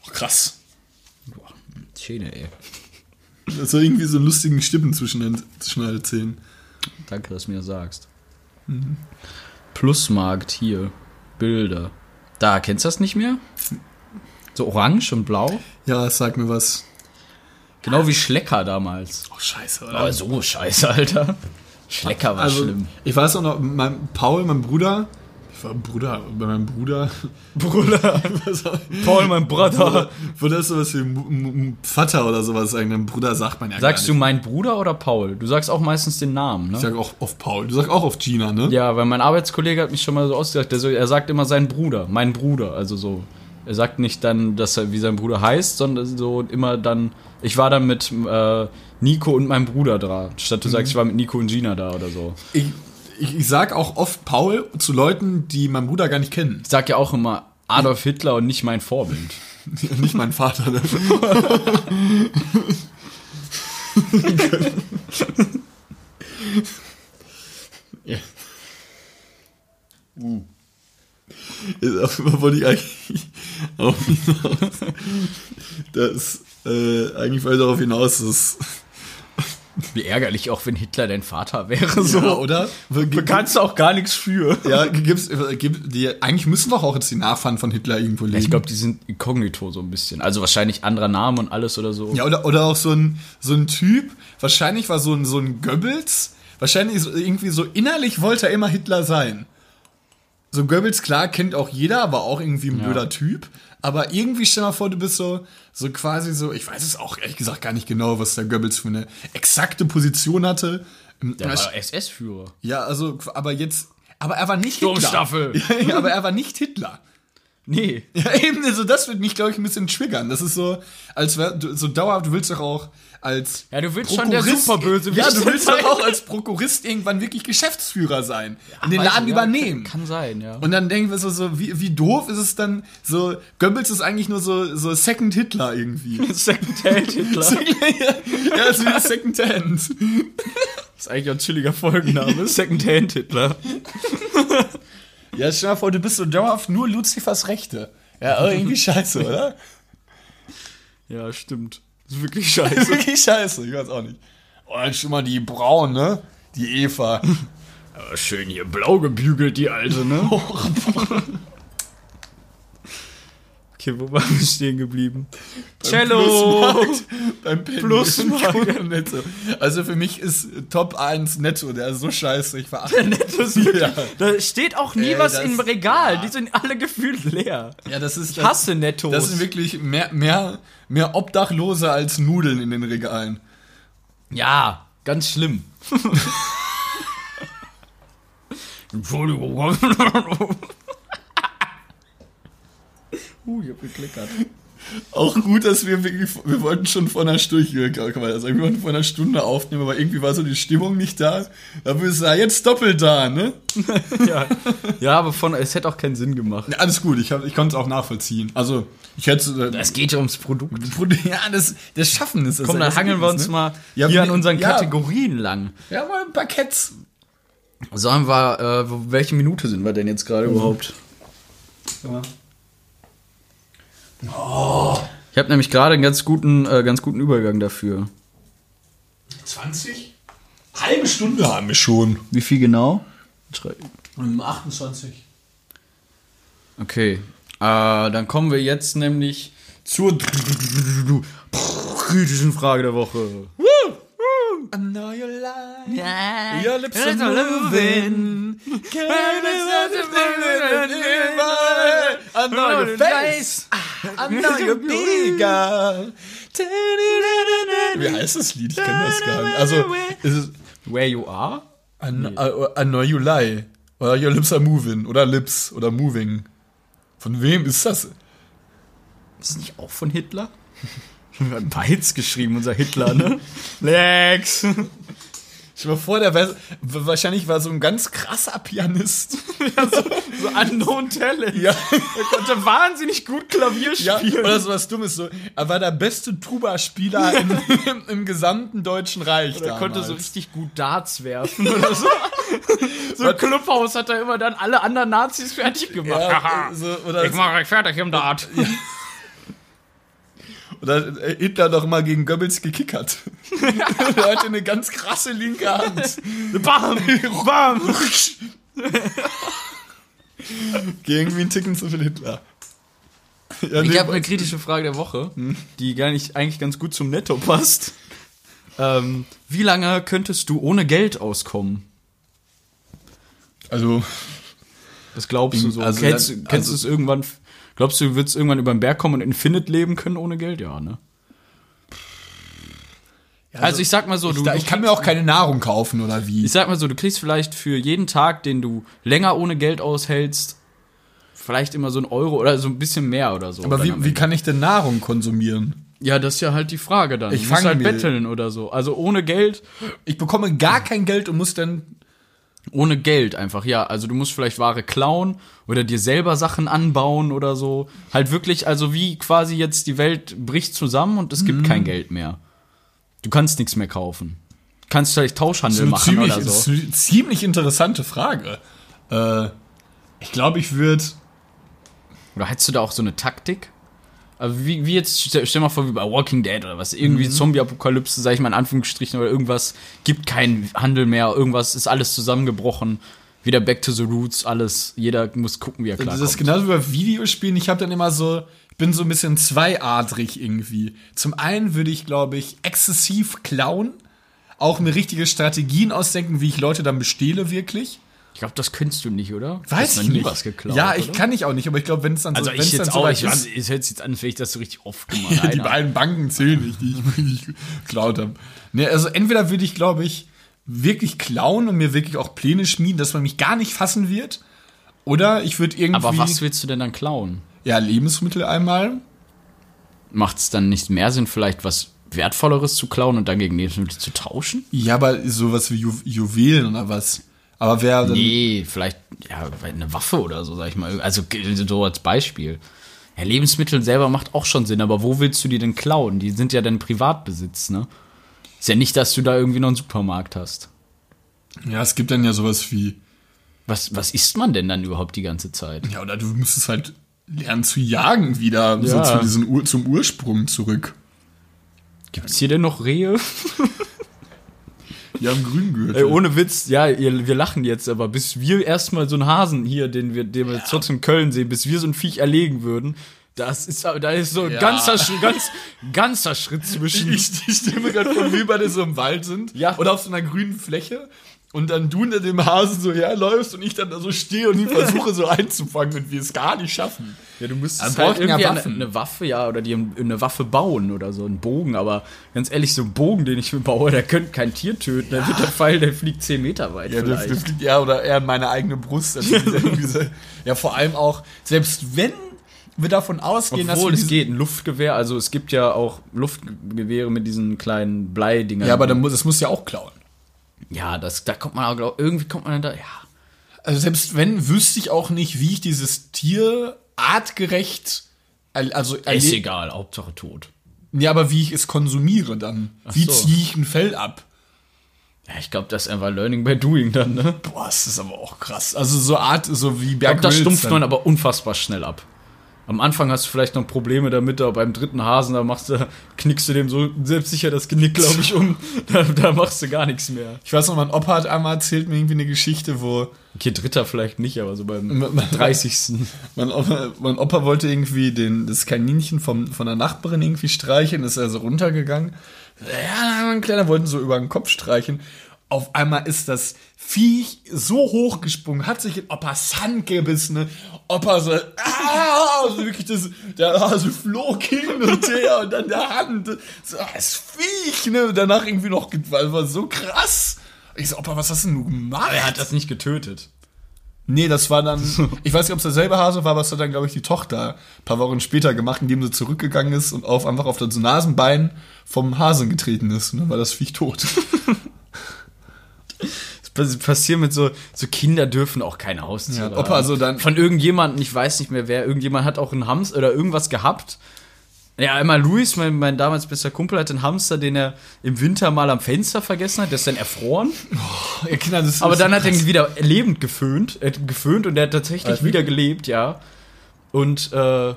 Oh, krass. Schöne, ey. Das war irgendwie so einen lustigen Stippen zwischen den, zwischen den Zähnen. Danke, dass du mir das sagst. Plusmarkt hier. Bilder. Da, kennst du das nicht mehr? So orange und blau? Ja, sag mir was. Genau wie Schlecker damals. Oh, scheiße, oder? Aber so scheiße, Alter. Schlecker war also, schlimm. ich weiß auch noch, mein Paul, mein Bruder, Ich war Bruder, bei meinem Bruder. Bruder. *laughs* Paul, mein Bruder. Bruder ist sowas wie Vater oder sowas sagen. Dein Bruder sagt man ja Sagst du mein Bruder oder Paul? Du sagst auch meistens den Namen, ne? Ich sag auch auf Paul. Du sagst auch auf Gina, ne? Ja, weil mein Arbeitskollege hat mich schon mal so ausgesagt, der so, er sagt immer sein Bruder, mein Bruder, also so. Er sagt nicht dann, dass er wie sein Bruder heißt, sondern so immer dann, ich war dann mit äh, Nico und meinem Bruder da, statt du sagst, ich war mit Nico und Gina da oder so. Ich, ich, ich sag auch oft Paul zu Leuten, die meinen Bruder gar nicht kennen. Ich sag ja auch immer Adolf Hitler und nicht mein Vorbild. *laughs* nicht mein Vater. Ne? *laughs* ja. Uh. Jetzt auf jeden Fall wollte ich eigentlich auf hinaus. Das, äh, eigentlich wollte ich darauf hinaus, dass. Wie ärgerlich auch, wenn Hitler dein Vater wäre, so. Ja, oder? Du kannst auch gar nichts für. Ja, gibt's, äh, gibt, die, eigentlich müssen doch auch jetzt die Nachfahren von Hitler irgendwo leben. Ich glaube, die sind inkognito so ein bisschen. Also wahrscheinlich anderer Name und alles oder so. Ja, oder, oder auch so ein, so ein Typ, wahrscheinlich war so ein, so ein Goebbels, wahrscheinlich irgendwie so innerlich wollte er immer Hitler sein. So Goebbels, klar, kennt auch jeder, aber auch irgendwie ein Ja. blöder Typ. Aber irgendwie stell mal vor, du bist so, so quasi so, ich weiß es auch ehrlich gesagt gar nicht genau, was der Goebbels für eine exakte Position hatte. Der Ja, war SS-Führer. ja, also, aber jetzt, aber er war nicht. Hitler. *laughs* Ja, aber er war nicht Hitler. Nee. *laughs* Ja, eben, also das wird mich, glaube ich, ein bisschen triggern. Das ist so, als wär, du, so dauerhaft, du willst doch auch als. Ja, du willst schon der Prokurist- Superbösewicht Ja, du willst doch auch als Prokurist irgendwann wirklich Geschäftsführer sein. und den Laden ja, übernehmen. Kann sein, ja. Und dann denken wir so, so wie, wie doof ist es dann, so, Goebbels ist eigentlich nur so, so Second Hitler irgendwie. *laughs* Second-Hand Hitler. *laughs* ja, ist wie Second Hand. Das ist eigentlich auch ein chilliger Folgenname. Second-Hand Hitler. Ja, stell dir mal vor, du bist so dauerhaft nur Luzifers Rechte. Ja, aber irgendwie scheiße, oder? *laughs* Ja, stimmt. Das ist wirklich Das ist scheiße. *laughs* wirklich scheiße, ich weiß auch nicht. Oh, dann schon mal die Braun, ne? Die Eva. *laughs* Aber schön hier blau gebügelt, die alte, ne? Okay, wo waren wir stehen geblieben? Cello! *laughs* Beim Plusmarkt. und Netto. Also für mich ist Top 1 Netto, der ist so scheiße, ich verachte. Netto ist wirklich, Ja. Da steht auch nie Ey, was das- im Regal. ja. Die sind alle gefühlt leer. Ja, das ist Ich hasse Nettos. Das sind wirklich mehr, mehr, mehr Obdachlose als Nudeln in den Regalen. Ja, ganz schlimm. *laughs* *laughs* Entschuldigung. Uh, ich hab geklickert. Auch gut, dass wir wirklich, wir wollten schon vor einer Stunde, mal, also wir wollten vor einer Stunde aufnehmen, aber irgendwie war so die Stimmung nicht da. Da wir sagen, jetzt doppelt da, ne? *laughs* ja. ja, aber von, es hätte auch keinen Sinn gemacht. Ja, alles gut, ich, hab- ich konnte es auch nachvollzieren. Also, ich hätte. Es geht ja ums Produkt. Ja, das, das Schaffen ist das. Komm, ja dann hangeln wir uns Ergebnis, mal ne? Ja, hier an unseren ja. Kategorien lang. Ja, mal ein paar Cats. Sollen wir, äh, welche Minute sind wir denn jetzt gerade überhaupt? Ich habe nämlich gerade einen ganz guten, äh, ganz guten Übergang dafür. 20? Halbe Stunde haben wir schon. Wie viel genau? Um 28. Okay, äh, dann kommen wir jetzt nämlich zur kritischen Frage der Woche. I know you lie. Ja, Your lips are moving. I know your face. I know you're bigger. Wie heißt das Lied? Ich kenne das gar nicht. Also, ist es Where you are? I, know- I know you lie. Oder your lips are moving. Oder lips. Oder moving. Von wem ist das? Ist das nicht auch von Hitler? *laughs* Wir haben Beiz geschrieben, unser Hitler, ne? *laughs* Lex! Dir mal vor, der wär, wahrscheinlich war so ein ganz krasser Pianist. *laughs* So unknown talent. Ja. Er konnte wahnsinnig gut Klavier Ja, spielen. oder so was Dummes. So. Er war der beste Tuba-Spieler im, *laughs* im, im gesamten Deutschen Reich. er konnte so richtig gut Darts werfen oder so. *laughs* so ein Clubhaus hat er immer dann alle anderen Nazis fertig gemacht. Ja, so, oder, ich mach euch fertig im Dart. Oder Hitler doch immer gegen Goebbels gekickert. *laughs* er hatte eine ganz krasse linke Hand. Bam! Bam! Gegen wie ein Ticken zu viel Hitler. Ja, Ich habe eine kritische Frage der Woche, die gar nicht eigentlich ganz gut zum Netto passt. Ähm, wie lange könntest du ohne Geld auskommen? Also, Das glaubst du so? Also kennst dann- du kennst also- du es irgendwann? Glaubst du, du würdest irgendwann über den Berg kommen und infinite leben können ohne Geld? Ja, ne? Also, ich sag mal so, Ich, du, du ich kann mir auch keine Nahrung kaufen oder wie. Ich sag mal so, du kriegst vielleicht für jeden Tag, den du länger ohne Geld aushältst, vielleicht immer so ein Euro oder so ein bisschen mehr oder so. Aber wie, wie kann ich denn Nahrung konsumieren? Ja, das ist ja halt die Frage dann. Ich fang halt betteln oder so. Also ohne Geld, Ich bekomme gar kein Geld und muss dann. Ohne Geld einfach, ja. Also du musst vielleicht Ware klauen oder dir selber Sachen anbauen oder so. Halt wirklich, also wie quasi jetzt die Welt bricht zusammen und es Mhm. gibt kein Geld mehr. Du kannst nichts mehr kaufen. Kannst vielleicht Tauschhandel machen ziemlich, oder das so. ist eine ziemlich interessante Frage. Äh, ich glaube, ich würde. Oder hättest du da auch so eine Taktik? Also wie, wie jetzt, stell, stell mal vor, wie bei Walking Dead oder was, Mhm. irgendwie Zombie-Apokalypse, sag ich mal in Anführungsstrichen, oder irgendwas, gibt keinen Handel mehr, irgendwas ist alles zusammengebrochen, wieder back to the roots, alles, jeder muss gucken, wie er Das klarkommt. ist genauso wie bei Videospielen. Ich habe dann immer so, bin so ein bisschen zweiadrig irgendwie. Zum einen würde ich, glaube ich, exzessiv klauen, auch mir richtige Strategien ausdenken, wie ich Leute dann bestehle wirklich. Ich glaube, das könntest du nicht, oder? Du Weiß hast ich nie nicht. was geklaut. ja, ich oder? kann ich auch nicht, aber ich glaube, wenn es dann so, Also wenn's ich dann jetzt so auch, weit ich, ist, es hört sich jetzt an, als hätte ich das so richtig *laughs* oft gemacht. die Alter. beiden Banken zählen nicht, die ich, die ich geklaut habe. Nee, also entweder würde ich, glaube ich, wirklich klauen und mir wirklich auch Pläne schmieden, dass man mich gar nicht fassen wird. Oder ich würde irgendwie. Aber was willst du denn dann klauen? Ja, Lebensmittel einmal. Macht es dann nicht mehr Sinn, vielleicht was Wertvolleres zu klauen und dann gegen Lebensmittel zu tauschen? Ja, aber sowas wie Ju Juwelen oder was. Aber wer dann. Nee, vielleicht ja, eine Waffe oder so, sag ich mal. Also so als Beispiel. Ja, Lebensmittel selber macht auch schon Sinn, aber wo willst du die denn klauen? Die sind ja dann Privatbesitz, ne? Ist ja nicht, dass du da irgendwie noch einen Supermarkt hast. Ja, es gibt dann ja sowas wie. Was, was isst man denn dann überhaupt die ganze Zeit? Ja, oder du müsstest halt lernen zu jagen wieder, so Ja. zu diesem Ur zum Ursprung zurück. Gibt's hier denn noch Rehe? *laughs* Ja, im Grüngürtel. Ey, ohne Witz, ja, ihr, wir lachen jetzt, aber bis wir erstmal so einen Hasen hier, den wir, den wir jetzt trotzdem in Köln sehen, bis wir so ein Viech erlegen würden, das ist, da ist so ein Ja. ganzer, ganz, ganzer Schritt zwischen. Ich, ich stelle mir gerade vor, wie wir beide so im Wald sind. Ja. Oder auf so einer grünen Fläche. Und dann du hinter dem Hasen so herläufst und ich dann da so stehe und ihn *laughs* versuche so einzufangen und wir es gar nicht schaffen. Ja, du müsstest halt brauchten ja irgendwie eine, eine Waffe, ja, oder dir eine Waffe bauen oder so, einen Bogen, aber ganz ehrlich, so ein Bogen, den ich mir baue, der könnte kein Tier töten, dann wird der Pfeil, der fliegt 10 Meter weit Ja, der, vielleicht. der fliegt eher oder eher in meine eigene Brust. Also *laughs* ja, vor allem auch, selbst wenn wir davon ausgehen, Obwohl, dass es geht, ein Luftgewehr, also es gibt ja auch Luftgewehre mit diesen kleinen Bleidingern. Ja, aber dann muss, das muss ja auch klauen. Ja, das, da kommt man auch, glaub, irgendwie kommt man da, ja. Also selbst wenn, wüsste ich auch nicht, wie ich dieses Tier artgerecht, also Ist egal, Hauptsache tot. ja, aber wie ich es konsumiere dann. Wie so. ziehe ich ein Fell ab? Ja, ich glaube, das ist einfach Learning by Doing dann, ne? Boah, das ist aber auch krass. Also so Art, so wie Ich Berg glaube, das stumpft dann. man aber unfassbar schnell ab. Am Anfang hast du vielleicht noch Probleme damit, aber beim dritten Hasen, da machst du, knickst du dem so selbstsicher das Genick, glaube ich, um. *laughs* Da, da machst du gar nichts mehr. Ich weiß noch, mein Opa hat einmal erzählt mir irgendwie eine Geschichte, wo Okay, dritter vielleicht nicht, aber so beim M- m- 30. *laughs* mein Opa, mein Opa wollte irgendwie den, das Kaninchen vom, von der Nachbarin irgendwie streicheln, ist er so runtergegangen. Ja, mein Kleiner wollten so über den Kopf streichen. Auf einmal ist das Viech so hochgesprungen, hat sich in Opas Hand gebissen. Ne? Opa so, ah, also wirklich das, der Hase flog hin und her und dann der Hand. So, das Viech, ne? Und danach irgendwie noch, weil war so krass. Ich so, Opa, was hast denn du gemacht? Er hat das nicht getötet. Nee, das war dann, ich weiß nicht, ob es derselbe Hase war, aber es hat dann, glaube ich, die Tochter ein paar Wochen später gemacht, indem sie zurückgegangen ist und auf, einfach auf das Nasenbein vom Hasen getreten ist. Und dann war das Viech tot. *laughs* Das passiert mit so, so Kinder dürfen auch keine Haustiere. Ja, ob also haben. dann- Von irgendjemandem, ich weiß nicht mehr wer, irgendjemand hat auch einen Hamster oder irgendwas gehabt. Ja, einmal Luis, mein, mein damals bester Kumpel, hat einen Hamster, den er im Winter mal am Fenster vergessen hat, der ist dann erfroren. Ja, Kinder, das Aber ist dann so hat er krass. ihn wieder lebend geföhnt, hat geföhnt und er hat tatsächlich Also wieder gelebt, ja. Und äh,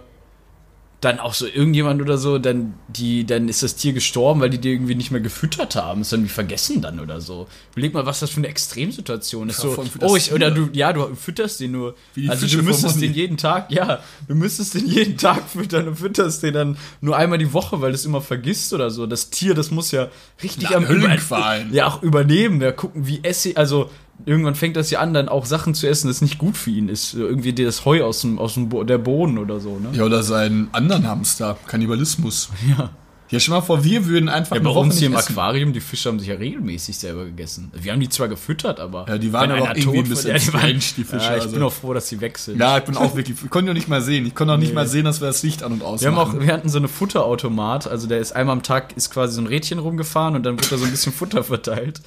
dann auch so irgendjemand oder so, dann die, dann ist das Tier gestorben, weil die die irgendwie nicht mehr gefüttert haben. Ist irgendwie vergessen dann oder so. Überleg mal, was das für eine Extremsituation ist. Ja, So, oh, ich, oder du, ja, du fütterst den nur. Wie die also Fische du müsstest den jeden Tag, ja, du müsstest den jeden Tag füttern und fütterst den dann nur einmal die Woche, weil du es immer vergisst oder so. Das Tier, das muss ja richtig Na, am Höllenqualen. ja auch überleben, ja gucken, wie esse also irgendwann fängt das ja an, dann auch Sachen zu essen, das nicht gut für ihn ist. Irgendwie das Heu aus dem, aus dem Bo der Boden oder so, ne? Ja, oder seinen anderen Hamster. Kannibalismus. Ja. Ja, stell mal vor, wir würden einfach Ja, bei uns hier im nicht essen. Aquarium, die Fische haben sich ja regelmäßig selber gegessen. Wir haben die zwar gefüttert, aber. Ja, die waren aber auch irgendwie ein bisschen ja, die waren- die Fische, Ja, ich also. bin auch froh, dass sie weg sind. Ja, ich bin auch wirklich, ich konnte ja nicht mal sehen. Ich konnte auch nicht Nee. mal sehen, dass wir das Licht an und aus Wir haben auch, machen. wir hatten so eine Futterautomat, also der ist einmal am Tag ist quasi so ein Rädchen rumgefahren und dann wird da so ein bisschen Futter *laughs* verteilt.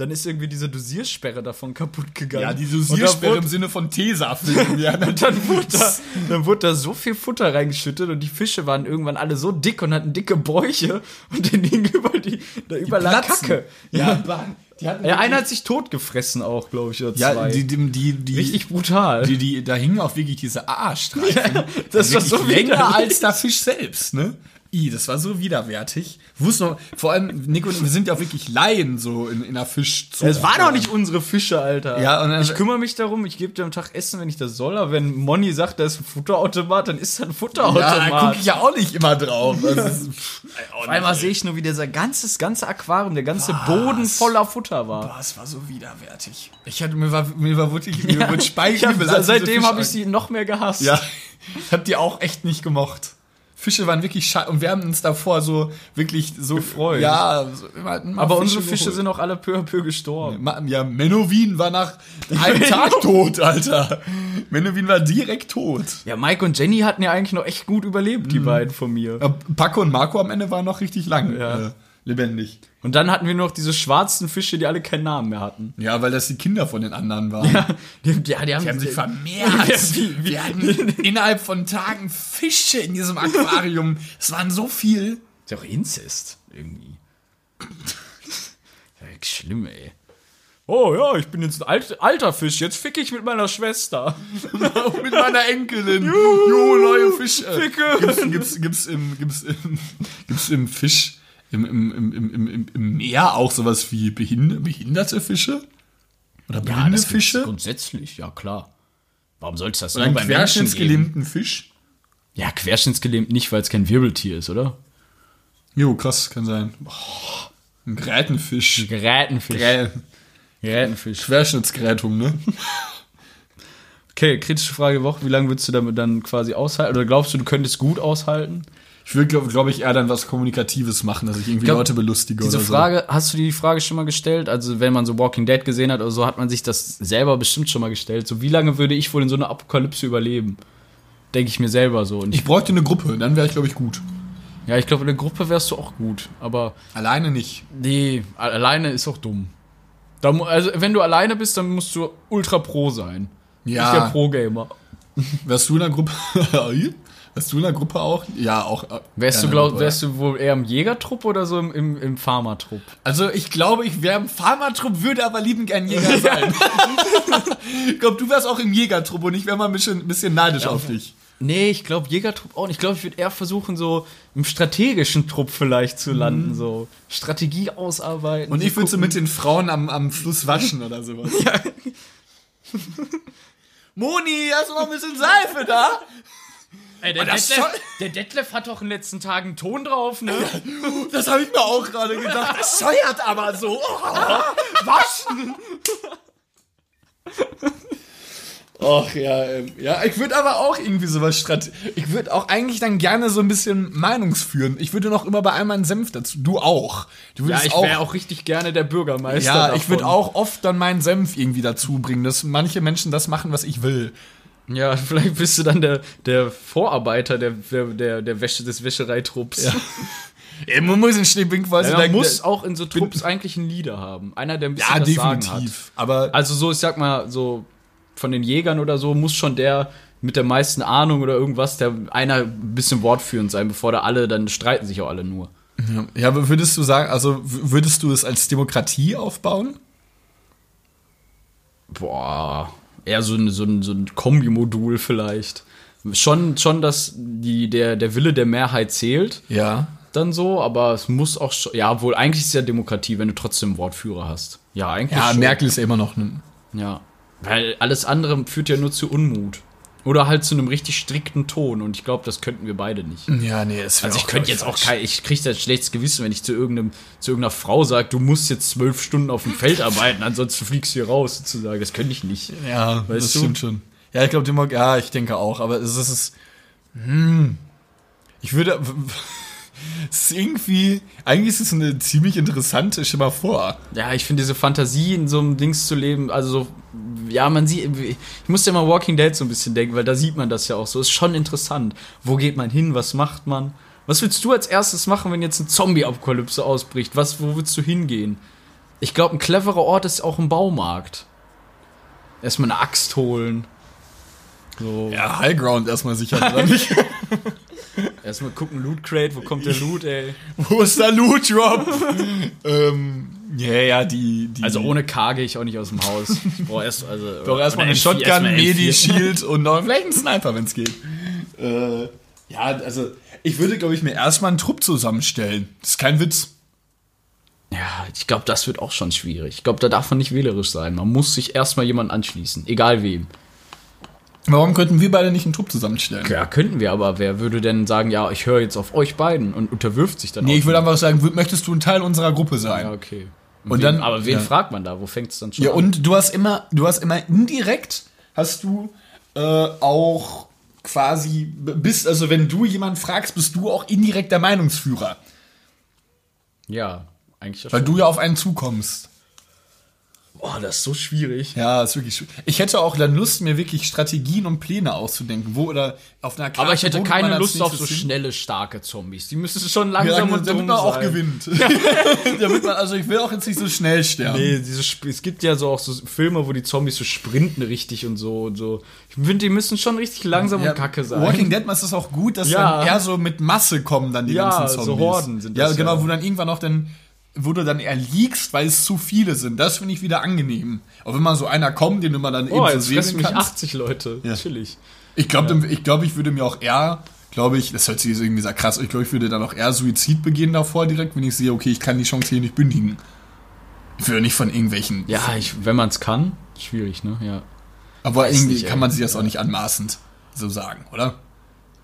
Dann ist irgendwie diese Dosiersperre davon kaputt gegangen. Ja, die Dosiersperre im Sinne von Tesafilm. *laughs* Ja, Und dann wurde, *laughs* da, dann wurde da so viel Futter reingeschüttet und die Fische waren irgendwann alle so dick und hatten dicke Bäuche und denen hing über die, da überall. Kacke. ja, hatten Ja, einer hat sich totgefressen auch, glaube ich, oder ja, zwei. die, die, die, die, Richtig brutal. die, die, da hingen auch wirklich diese AA-Streifen. *laughs* das war Wirklich so länger als der Fisch selbst, ne? I, das war so widerwärtig. Wusste noch, vor allem, Nico und wir sind ja auch wirklich Laien so in, in der Fischzucht. Es waren doch nicht unsere Fische, Alter. Ja, und dann- ich kümmere mich darum, ich gebe dir am Tag Essen, wenn ich das soll, aber wenn Moni sagt, da ist ein Futterautomat, dann ist da ein Ja, da Futterautomat. gucke ich ja auch nicht immer drauf. Also, ist- Auf einmal sehe ich nur, wie dieser ganzes, ganze Aquarium, der ganze Boden voller Futter war. Boah, es war so widerwärtig. Ich hatte, mir war, mir war wirklich, mir wurde Ich hab, Speichel. seitdem habe ich sie noch mehr gehasst. Ja, ich hab die auch echt nicht gemocht. Fische waren wirklich scheiße und wir haben uns davor so wirklich so Gefreut. Ja, so, immer, immer aber unsere Fische geholt. sind auch alle peu à peu gestorben. Ja, Menowin war nach einem *laughs* Tag tot, Alter. Menowin war direkt tot. Ja, Mike und Jenny hatten ja eigentlich noch echt gut überlebt, die beiden von mir. Ja, Paco und Marco am Ende waren noch richtig lang Ja. äh, lebendig. Und dann hatten wir noch diese schwarzen Fische, die alle keinen Namen mehr hatten. Ja, weil das die Kinder von den anderen waren. Ja, die, ja, die haben, Die haben sich *laughs* Ja, vermehrt. wie- wie- Wir hatten innerhalb von Tagen Fische in diesem Aquarium. Es waren so viel. Ist ja auch Inzest, irgendwie. ja, schlimm, ey. Oh ja, ich bin jetzt ein alt, alter Fisch, jetzt fick ich mit meiner Schwester. *laughs* Mit meiner Enkelin. Jo, neue Fische. Ficke. Gibt's, gibt's, gibt's, im, gibt's, im, gibt's im Fisch, im, im, im, im, Meer auch sowas wie behind, behinderte Fische? Oder blinde gibt's Fische? Grundsätzlich, ja klar. Warum soll es das Oder nur einen bei querschnittsgelähmten Fisch? Ja, querschnittsgelähmt nicht, weil es kein Wirbeltier ist, oder? Jo, krass, kann sein. Boah, ein Grätenfisch. Gerätenfisch. Grä Gerätenfisch. Querschnittsgrätung, ne? Okay, kritische Frage Woche. Wie lange würdest du damit dann quasi aushalten? Oder glaubst du, du könntest gut aushalten? Ich würde, glaube glaub ich, eher dann was Kommunikatives machen, dass ich irgendwie glaub, Leute belustige Diese oder so. Frage, hast du dir die Frage schon mal gestellt? Also, wenn man so Walking Dead gesehen hat oder so, hat man sich das selber bestimmt schon mal gestellt. So, wie lange würde ich wohl in so einer Apokalypse überleben? Denke ich mir selber so. Und ich, bräuchte eine Gruppe, dann wäre ich, glaube ich, gut. ja, ich glaube, in der Gruppe wärst du auch gut. Aber Alleine nicht. nee, alleine ist auch dumm. Da, also, wenn du alleine bist, dann musst du ultra pro sein. Ja. Ich der Pro-Gamer. Wärst du in der Gruppe? *laughs* Wärst du in der Gruppe auch? Ja, auch. äh, Wärst ja, du, glaub, Gruppe. wärst du wohl eher im Jägertrupp oder so im, im, im Farmertrupp? Also ich glaube, ich wäre im Farmertrupp, würde aber liebend gern Jäger sein. *laughs* ich glaube, du wärst auch im Jägertrupp und ich wäre mal ein bisschen, ein bisschen neidisch auf dich. Nee, ich glaube Jägertrupp auch nicht. Ich glaube, ich würde eher versuchen, so im strategischen Trupp vielleicht zu landen, so Strategie ausarbeiten. Und ich würde so mit den Frauen am, am Fluss waschen oder sowas. *laughs* Moni, hast du noch ein bisschen Seife da? Ey, der, Detlef, soll- der Detlef hat doch in den letzten Tagen Ton drauf, ne? Das habe ich mir auch gerade gedacht. Das scheuert aber so. Oh, waschen. Ach ja, ähm, ja, ich würde aber auch irgendwie sowas strat. Ich würde auch eigentlich dann gerne so ein bisschen Meinungsführen. Ich würde noch immer bei einmal einen Senf dazu. Du auch. Du Ja, würdest ich wäre auch richtig gerne der Bürgermeister. Ja, davon. ich würde auch oft dann meinen Senf irgendwie dazu bringen, dass manche Menschen das machen, was ich will. Ja, *laughs* vielleicht bist du dann der, der Vorarbeiter der, der, der, der Wäsche, des Wäschereitrupps. Ja. *laughs* Ja, man muss in Schneebinkweise man muss auch in so Trupps eigentlich einen Leader haben. Einer, der ein bisschen ja das Sagen hat. definitiv. Aber Also so, ich sag mal, so von den Jägern oder so muss schon der mit der meisten Ahnung oder irgendwas, der einer ein bisschen wortführend sein, bevor da alle, dann streiten sich auch alle nur. ja, aber würdest du sagen, also würdest du es als Demokratie aufbauen? Boah, eher so ein, so ein, so ein Kombimodul vielleicht. Schon, schon, dass die, der, der Wille der Mehrheit zählt, Ja. dann so, aber es muss auch schon, ja, obwohl eigentlich ist es ja Demokratie, wenn du trotzdem Wortführer hast. Ja, eigentlich Ja, schon. Merkel ist immer noch ein. Ja, weil alles andere führt ja nur zu Unmut. Oder halt zu einem richtig strikten Ton. Und ich glaube, das könnten wir beide nicht. Ja, nee, es Also ich könnte jetzt auch kein, ich kriege da schlechtes Gewissen, wenn ich zu irgendeinem, zu irgendeiner Frau sage, du musst jetzt zwölf Stunden auf dem Feld *laughs* arbeiten, ansonsten fliegst du hier raus, sozusagen. Das könnte ich nicht. Ja, Weißt das du? stimmt schon. Ja, ich glaube, ja, ich denke auch, aber es ist, hm, ich würde, *laughs* es ist irgendwie, eigentlich ist es eine ziemlich interessante, mal vor. Ja, ich finde diese Fantasie in so einem Dings zu leben, also so, ja, man sieht, ich musste immer Walking Dead so ein bisschen denken, weil da sieht man das ja auch so. Ist schon interessant. Wo geht man hin? Was macht man? Was willst du als erstes machen, wenn jetzt eine Zombie-Apokalypse ausbricht? Was, wo willst du hingehen? Ich glaube, ein cleverer Ort ist auch ein Baumarkt. Erstmal eine Axt holen. So. Ja, Highground erstmal sicher, oder nicht? *laughs* *laughs* Erstmal gucken, Loot Crate, wo kommt der Loot, ey? *laughs* Wo ist der Loot Drop? *laughs* ähm, ja, ja, die, die. Also ohne K gehe ich auch nicht aus dem Haus. Ich brauche erst, also. Doch erstmal eine oder M4, Shotgun, erstmal M4. Medi, Shield und noch vielleicht einen Sniper, wenn es geht. Äh, ja, also ich würde, glaube ich, mir erstmal einen Trupp zusammenstellen. Das ist kein Witz. Ja, ich glaube, das wird auch schon schwierig. Ich glaube, da darf man nicht wählerisch sein. Man muss sich erstmal jemand anschließen, egal wem. Warum könnten wir beide nicht einen Trupp zusammenstellen? Ja, könnten wir, aber wer würde denn sagen, ja, ich höre jetzt auf euch beiden und unterwirft sich dann Nee, auch ich würde einfach sagen, möchtest du ein Teil unserer Gruppe sein? Ja, okay. Und wen, dann- aber wen ja. fragt man da? Wo fängt es dann schon Ja, an? und du hast immer, du hast immer indirekt, hast du äh, auch quasi, bist, also wenn du jemanden fragst, bist du auch indirekt der Meinungsführer. Ja, eigentlich ja Weil schon. du ja auf einen zukommst. Oh, das ist so schwierig. Ja, ist wirklich schwierig. Ich hätte auch dann Lust, mir wirklich Strategien und Pläne auszudenken, wo oder auf einer Karte. Aber ich hätte keine Lust auf so hin- schnelle, starke Zombies. Die müssen schon Ja, langsam und damit man auch sein. gewinnt. *laughs* damit man, also ich will auch jetzt nicht so schnell sterben. Nee, diese es gibt ja so auch so Filme, wo die Zombies so sprinten richtig und so und so. Ich finde, die müssen schon richtig langsam Ja, und kacke sein. Walking Dead ist es auch gut, dass Ja. dann eher so mit Masse kommen dann die Ja, ganzen so Zombies. Horden sind Ja, das genau, ja. wo dann irgendwann noch dann, wo du dann erliegst, weil es zu viele sind. Das finde ich wieder angenehm. Auch wenn mal so einer kommt, den du mal dann oh, eben so sehen mich kannst. 80 Leute. Ja. Chillig. Ich glaube, ich, glaub, ich würde mir auch eher, glaube ich, das hört sich jetzt irgendwie sehr krass, ich glaube, ich würde dann auch eher Suizid begehen davor direkt, wenn ich sehe, okay, ich kann die Chance hier nicht bündigen. Ich würde nicht von irgendwelchen. Ja, ich, wenn man es kann, schwierig, ne? Ja. aber irgendwie nicht, kann man sich das auch nicht anmaßend so sagen, oder?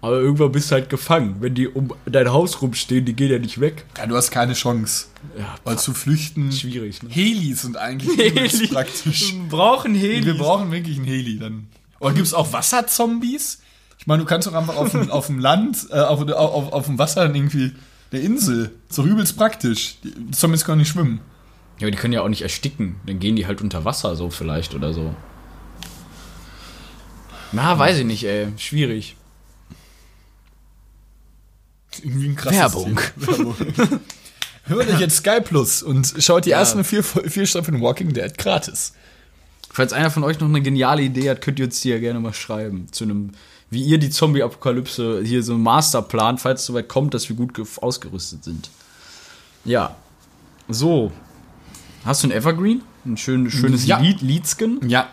Aber irgendwann bist du halt gefangen. Wenn die um dein Haus rumstehen, die gehen ja nicht weg. Ja, du hast keine Chance. Ja, Weil zu flüchten. schwierig, ne? Helis sind eigentlich übelst praktisch. Wir brauchen Heli. Wir brauchen wirklich einen Heli dann. Oder gibt es auch Wasserzombies? Ich meine, du kannst doch einfach auf dem, *laughs* auf dem Land, äh, auf, auf, auf dem Wasser dann irgendwie der Insel. So übelst praktisch. Die Zombies können nicht schwimmen. Ja, aber die können ja auch nicht ersticken. Dann gehen die halt unter Wasser so vielleicht oder so. Na, weiß ich nicht, ey. Schwierig. Irgendwie ein krasses Werbung. *laughs* Werbung. Hört euch jetzt Sky Plus und schaut die Ja. ersten vier, vier Staffeln Walking Dead gratis. Falls einer von euch noch eine geniale Idee hat, könnt ihr uns die ja gerne mal schreiben. Zu einem, wie ihr die Zombie-Apokalypse hier so einen Masterplan, falls es soweit kommt, dass wir gut ge- ausgerüstet sind. Ja. So. Hast du ein Evergreen? Ein schön, schönes Ja. Lied, Liedsken? Ja,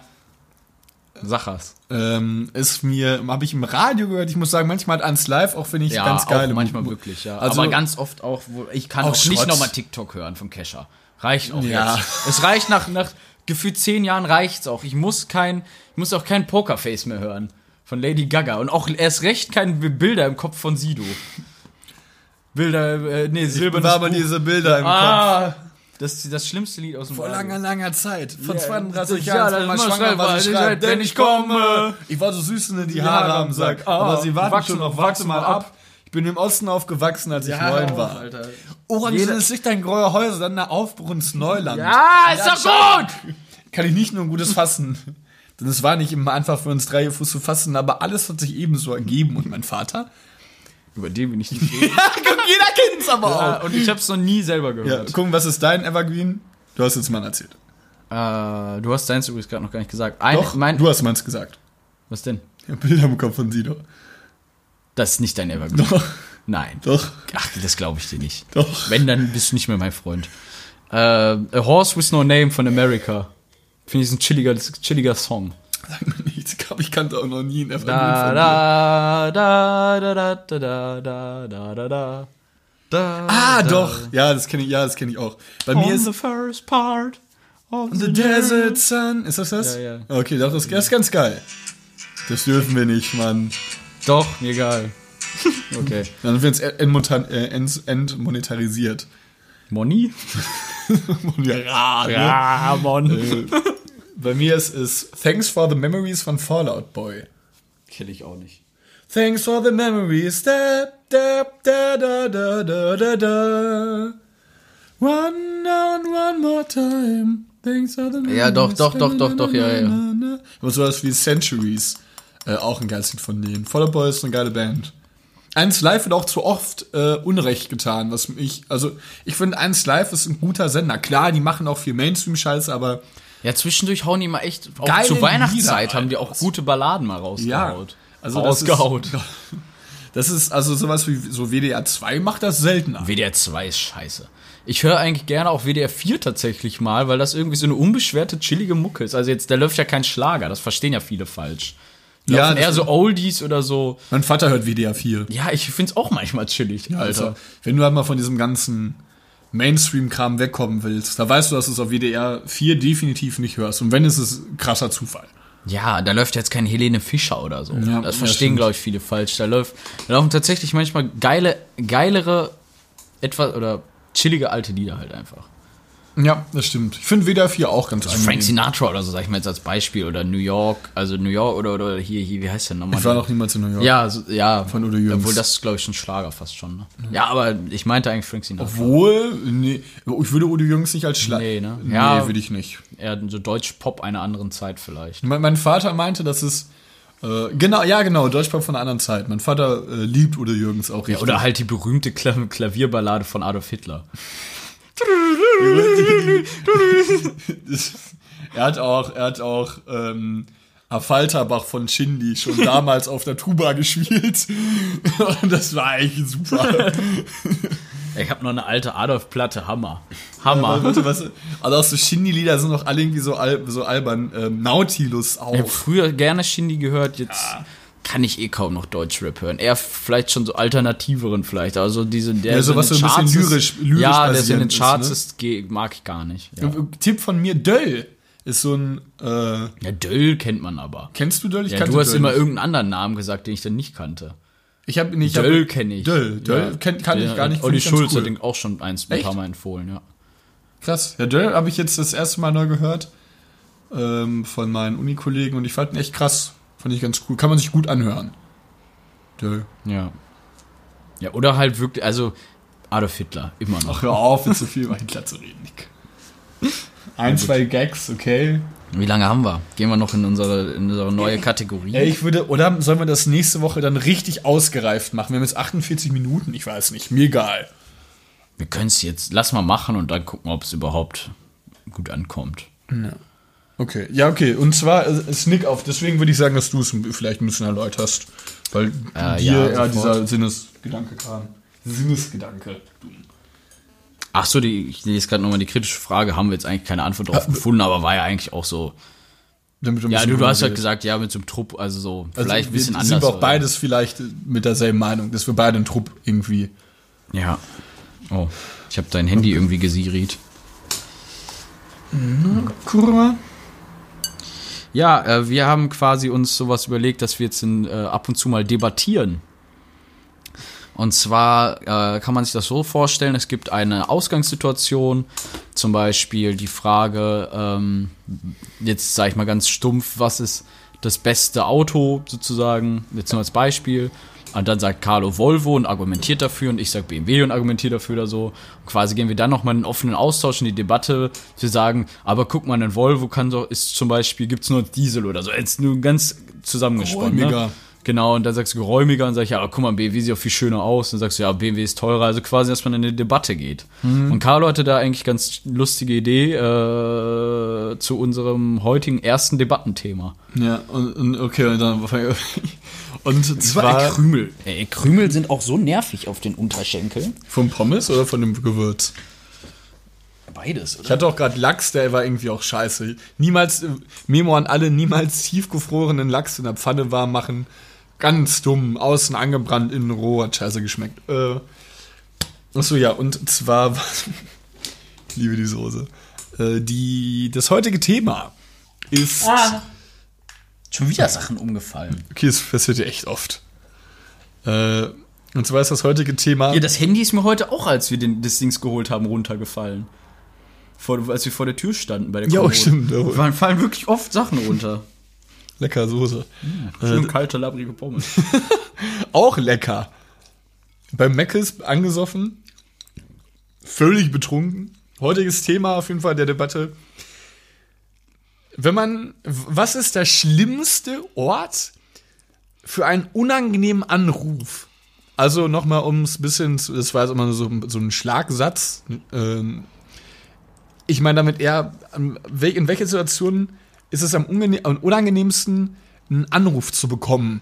Sachers. ähm, ist mir, habe ich im Radio gehört, ich muss sagen, manchmal hat ans Live, auch wenn ich Ja, ganz geil auch manchmal wirklich, ja. Also- Aber ganz oft auch, ich kann Auch auch, nicht nochmal TikTok hören von Kesha. Reicht auch Ja. jetzt. Es reicht nach, nach gefühlt zehn Jahren reicht's auch. Ich muss kein, ich muss auch kein Pokerface mehr hören von Lady Gaga und auch erst recht keine Bilder im Kopf von Sido. Bilder, äh, nee, silbernes aber Buch. diese Bilder im Kopf. Ah, das ist das schlimmste Lied aus dem Vor langer, langer Zeit. Vor Ja, 32 ja, Jahren, das wenn man schwanger war, schreibt, schreibt, wenn ich komme. Ich war so süß in die Haare Haare am Sack. Sack. Aber Ah, sie warten wachsen schon noch, warte mal mal ab. Ich bin im Osten aufgewachsen, als ich Ja, neun war. Alter. Orange ist nicht dein grauer Häuser, dann der Aufbruch ins Neuland. Ja, ist doch gut! Kann ich nicht nur ein gutes Fassen. Denn es war nicht immer einfach für uns drei Fuß zu fassen, aber alles hat sich ebenso ergeben. Und mein Vater? Über den bin ich nicht *laughs* reden. Ja, guck, jeder kennt's aber ja, auch. und ich hab's noch nie selber Ja, gehört. guck, was ist dein Evergreen? Du hast jetzt mal erzählt. Äh, du hast deins übrigens gerade noch gar nicht gesagt. Ein, Doch, mein, du hast meins gesagt. was denn? Ja, Bilder im Kopf von Sido. Das ist nicht dein Evergreen. Doch, Nein. doch, Ach, das glaube ich dir nicht. doch. Wenn, dann bist du nicht mehr mein Freund. Äh, A Horse with No Name von America. Finde ich ist ein chilliger, chilliger Song. Sag mir nichts. Ich glaube, ich kannte auch noch nie ein Evergreen Da, da, da, da, da, da, da, da, da, da. Da, Ah, da. doch. Ja, das kenne ich, ja, das kenne ich auch. Bei mir On ist the first part of The Desert Sun. Ist das das? Ja, ja. Okay, doch, das, das ist ganz geil. Das dürfen wir nicht, Mann. Doch, mir egal. *laughs* Okay. Dann wird es äh, ent- entmonetarisiert. Moni? *laughs* ja, ne? Ramon. Äh, Bei mir ist es Thanks for the Memories von Fallout Boy. Kenn ich auch nicht. Thanks for the memories. Da, da, da, da, da, da, da, da. One and one more time. Thanks for the memories. Ja, doch, doch, doch, doch, doch, ja, ja. Aber sowas wie Centuries. Äh, auch ein geiles Lied von denen. Fallout Boy ist eine geile Band. Eins Live wird auch zu oft äh, Unrecht getan, was mich, also ich finde Eins Live ist ein guter Sender. Klar, die machen auch viel Mainstream-Scheiße, aber Ja, zwischendurch hauen die mal echt, auch Geile zur Weihnachtszeit Lieder, haben die auch gute Balladen mal rausgehaut. also Rausgehaut. Das ist, *laughs* das ist also sowas wie so WDR 2 macht das seltener. WDR 2 ist scheiße. Ich höre eigentlich gerne auch WDR 4 tatsächlich mal, weil das irgendwie so eine unbeschwerte, chillige Mucke ist. Also jetzt, da läuft ja kein Schlager, das verstehen ja viele falsch. Die Ja, eher so Oldies oder so. Mein Vater hört WDR 4. Ja, ich find's auch manchmal chillig, Alter. Also, wenn du halt mal von diesem ganzen Mainstream-Kram wegkommen willst, da weißt du, dass du es auf WDR 4 definitiv nicht hörst. Und wenn, ist es krasser Zufall. Ja, da läuft jetzt kein Helene Fischer oder so. Ja, das verstehen, glaube ich, viele falsch. Da, läuft, da laufen tatsächlich manchmal geile, geilere, etwas oder chillige alte Lieder halt einfach. Ja, das stimmt. Ich finde WDR 4 auch ganz Frank Sinatra oder so, sag ich mal jetzt als Beispiel. Oder New York, also New York oder, oder hier, hier, wie heißt der nochmal? Ich war noch niemals in New York. Ja, so, ja. Von Udo Jürgens. Obwohl, das ist, glaube ich, schon Schlager fast schon. Ne? Ja, aber ich meinte eigentlich Frank Sinatra. Obwohl, nee, ich würde Udo Jürgens nicht als Schlag. Nee, ne? Nee, Ja. würde ich nicht. Eher so Deutsch-Pop einer anderen Zeit vielleicht. Mein, mein Vater meinte, dass es. Äh, genau, ja, genau, Deutschpop von einer anderen Zeit. Mein Vater äh, liebt Udo Jürgens auch richtig. Oder halt die berühmte Kla Klavierballade von Adolf Hitler. *laughs* Er hat auch, er hat auch ähm, Falterbach von Shindy schon damals auf der Tuba gespielt. Und *laughs* das war eigentlich super. *laughs* Ich habe noch eine alte Adolf-Platte, Hammer. Hammer. Warte, was, also auch so Shindy-Lieder sind doch alle irgendwie so, al so albern. Ähm, Nautilus auch. Ich habe früher gerne Shindy gehört, jetzt kann ich eh kaum noch Deutschrap hören. Eher vielleicht schon so alternativeren vielleicht. Also diese, der Ja, sowas so ein bisschen Charts lyrisch- ist, lyrisch Ja, der in den basierend ist, Charts ne? ist, mag ich gar nicht. Ja. Tipp von mir, Döll ist so ein. Äh, ja, Döll kennt man aber. kennst du Döll? Ich Ja, du hast Döll immer nicht. irgendeinen anderen Namen gesagt, den ich dann nicht kannte. Ich habe nicht. ich Döll kenne ich. Döll, Döll Ja. kenn, kann ich Der- gar nicht. Olli ich Schulz cool. hat den auch schon eins ein paar Mal empfohlen, ja. Krass. Ja, Döll habe ich jetzt das erste Mal neu gehört ähm, von meinen Unikollegen und ich fand ihn echt krass. Fand ich ganz cool. Kann man sich gut anhören. Döll. Ja. Ja, oder halt wirklich, also Adolf Hitler, immer noch. Ach, hör auf, jetzt so viel über Hitler zu reden, Nick. Ein, zwei Gags, okay. Wie lange haben wir? Gehen wir noch in unsere, in unsere neue Kategorie? Ey, ich würde, oder sollen wir das nächste Woche dann richtig ausgereift machen? Wir haben jetzt 48 Minuten, ich weiß nicht, mir egal. Wir können es jetzt, lass mal machen und dann gucken, ob es überhaupt gut ankommt. Okay, ja, okay. Und zwar äh, ist Nick auf, deswegen würde ich sagen, dass du es vielleicht ein bisschen erläuterst. Weil Äh, dir ja, sofort. dieser Sinnesgedanke kam. Sinnesgedanke. Ach so, die, ich lese gerade nochmal die kritische Frage, haben wir jetzt eigentlich keine Antwort drauf gefunden, aber war ja eigentlich auch so. Ja, du, du hast ja drüber gesagt, ja, mit so einem Trupp, also so, Also vielleicht ein bisschen anders. Sind wir auch oder? beides vielleicht mit derselben Meinung, dass wir beide einen Trupp irgendwie. Ja. Oh, ich habe dein Handy irgendwie gesiriet. Kurva? Ja, äh, wir haben quasi uns sowas überlegt, dass wir jetzt in, äh, ab und zu mal debattieren. Und zwar äh, kann man sich das so vorstellen, es gibt eine Ausgangssituation, zum Beispiel die Frage, ähm, jetzt sage ich mal ganz stumpf, was ist das beste Auto sozusagen, jetzt nur als Beispiel. Und dann sagt Carlo Volvo und argumentiert dafür und ich sag BMW und argumentiere dafür oder so. Und quasi gehen wir dann nochmal in einen offenen Austausch in die Debatte. Wir sagen, aber guck mal, ein Volvo kann doch, ist zum Beispiel, gibt's nur Diesel oder so. Jetzt nur ganz zusammengesponnen. Ne? Geräumiger. Genau, und dann sagst du geräumiger und sag ich, ja, aber guck mal, BMW sieht auch viel schöner aus. Und dann sagst du, ja, BMW ist teurer. Also quasi, dass man in eine Debatte geht. Und Carlo hatte da eigentlich ganz lustige Idee äh, zu unserem heutigen ersten Debattenthema. Ja, und, und okay, und dann. Und zwar Krümel. Ey, Krümel sind auch so nervig auf den Unterschenkeln. vom Pommes oder von dem Gewürz? Beides, Ich hatte auch gerade Lachs, der war irgendwie auch scheiße. Niemals, äh, Memo an alle, niemals tiefgefrorenen Lachs in der Pfanne warm machen. Ganz dumm, außen angebrannt, innen roh, hat scheiße geschmeckt. Äh, achso, ja, und zwar, *laughs* ich liebe die Soße. Äh, die, das heutige Thema ist Schon wieder Sachen umgefallen. Okay, das passiert ja echt oft. Äh, und zwar ist das heutige Thema. Ja, das Handy ist mir heute auch, als wir den, das Dings geholt haben, runtergefallen. Vor, als wir vor der Tür standen bei der Ja, Kommode. stimmt. Man fallen wirklich oft Sachen runter. *laughs* Lecker Soße. Schön kalte, labrige Pommes. *laughs* Auch lecker. Beim Meckes angesoffen. Völlig betrunken. Heutiges Thema auf jeden Fall der Debatte. Wenn man, was ist der schlimmste Ort für einen unangenehmen Anruf? Also nochmal ums bisschen, zu- das war jetzt immer so, so ein Schlagsatz. Ähm, ich meine damit eher, in welcher Situation ist es am, unangenehmsten, einen Anruf zu bekommen?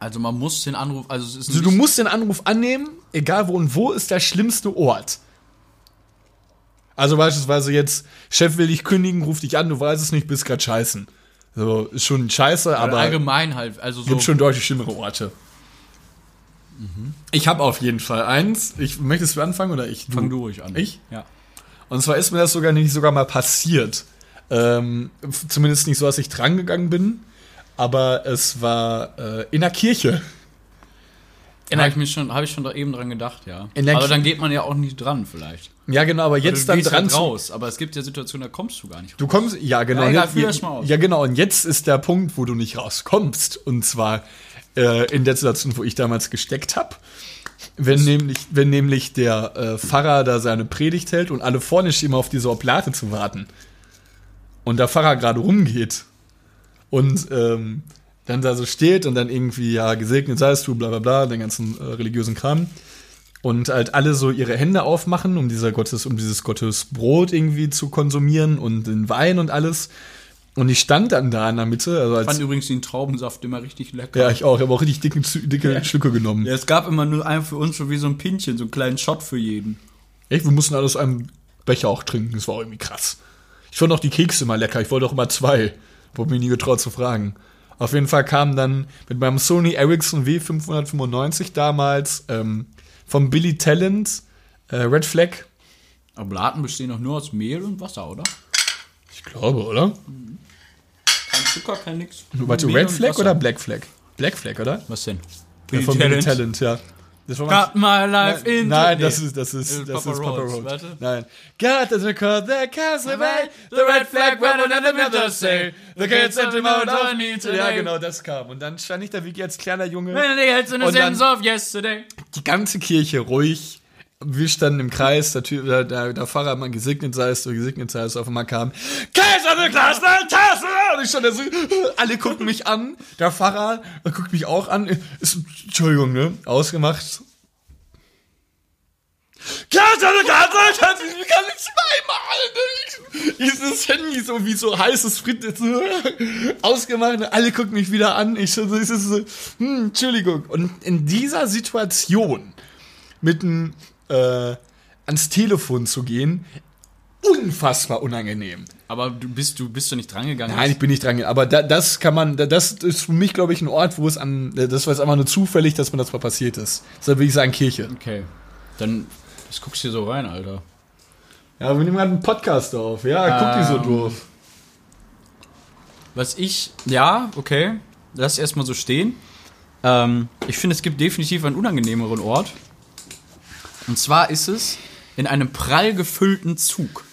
Also man muss den Anruf, also es ist Also ein du musst den Anruf annehmen, egal wo und wo ist der schlimmste Ort. Also beispielsweise jetzt, Chef will dich kündigen, ruft dich an, du weißt es nicht, bist grad scheißen. So, ist schon scheiße, aber aber allgemein halt, also so gibt schon deutlich schlimmere Orte. Ich habe auf jeden Fall eins. Ich möchtest du anfangen oder ich? fang du ruhig an. Ich? Ja. Und zwar ist mir das sogar nicht sogar mal passiert. Ähm, zumindest nicht so, dass ich drangegangen bin. Aber es war äh, in der Kirche. Habe ich, mir schon, hab ich schon da eben dran gedacht, ja. In der aber dann geht man ja auch nicht dran, vielleicht. Ja, genau, aber jetzt du dann dran halt raus, aber es gibt ja Situationen, da kommst du gar nicht raus. Du kommst, ja genau. Ja, egal, jetzt- mal aus. Ja genau, und jetzt ist der Punkt, wo du nicht rauskommst. Und zwar äh, in der Situation, wo ich damals gesteckt habe. Wenn nämlich, wenn nämlich der äh, Pfarrer da seine Predigt hält und alle vorne stehen, auf diese Oblate zu warten. Und der Pfarrer gerade rumgeht und ähm, dann da so steht und dann irgendwie, ja, gesegnet seist du, bla bla bla, den ganzen äh, religiösen Kram. Und halt alle so ihre Hände aufmachen, um dieser Gottes, um dieses Gottes Brot irgendwie zu konsumieren und den Wein und alles. Und ich stand dann da in der Mitte, also Ich fand übrigens den Traubensaft immer richtig lecker. ja, ich auch, ich habe auch richtig dicke, Zü- dicke Stücke genommen. Ja, es gab immer nur einen für uns, so wie so ein Pinchen, so einen kleinen Shot für jeden. Echt, wir mussten alles einem Becher auch trinken, das war irgendwie krass. Ich fand auch die Kekse immer lecker, ich wollte auch immer zwei. Wurde mir nie getraut zu fragen. Auf jeden Fall kam dann mit meinem Sony Ericsson W595 damals ähm, vom Billy Talent äh, Red Flag. Oblaten bestehen doch nur aus Mehl und Wasser, oder? Ich glaube, oder? Kein Zucker, kein nix. Warte, Red Flag oder Black Flag? Black Flag, oder? Was denn? Ja, von Billy Talent, ja. Das war Got my life in Nein, das ist, das ist, das Papa ist Papa Roach, warte. Nein. God doesn't record the castle away, The red flag on the middle say, the kids the mouth don't need Ja, today. genau, das kam. Und dann stand ich da wie als kleiner Junge. When the heads in the sense of yesterday. Die ganze Kirche ruhig. Wir standen im Kreis, der, Typ, der, der, Pfarrer hat mal gesegnet seist, du gesegnet seist, auf einmal kam Kaiser der Glas der Tasse! Und ich stand da so, alle gucken mich an, der Pfarrer guckt mich auch an, ist, Entschuldigung, ne, ausgemacht. Kaiser der Glas der Tasse! Ich kann nicht zweimal, ne? Dieses Handy so wie so heißes Frit so ausgemacht, und alle gucken mich wieder an, ich so, ist so, hm, Entschuldigung. Und in dieser Situation, mitten äh, ans Telefon zu gehen, unfassbar unangenehm. Aber du bist, du bist doch nicht drangegangen. Nein, ich bin nicht dran. gegangen, Aber da, das kann man, da- das ist für mich, glaube ich, ein Ort, wo es an, das war jetzt einfach nur zufällig, dass mir das mal passiert ist. Deshalb würde ich sagen Kirche. Okay. Dann, das guckst du hier so rein, Alter. Ja, wir nehmen gerade einen Podcast auf. Ja, guck die so Ähm, doof. Was ich, ja, okay, lass erstmal so stehen. Ähm, ich finde, es gibt definitiv einen unangenehmeren Ort. Und zwar ist es in einem prall gefüllten Zug.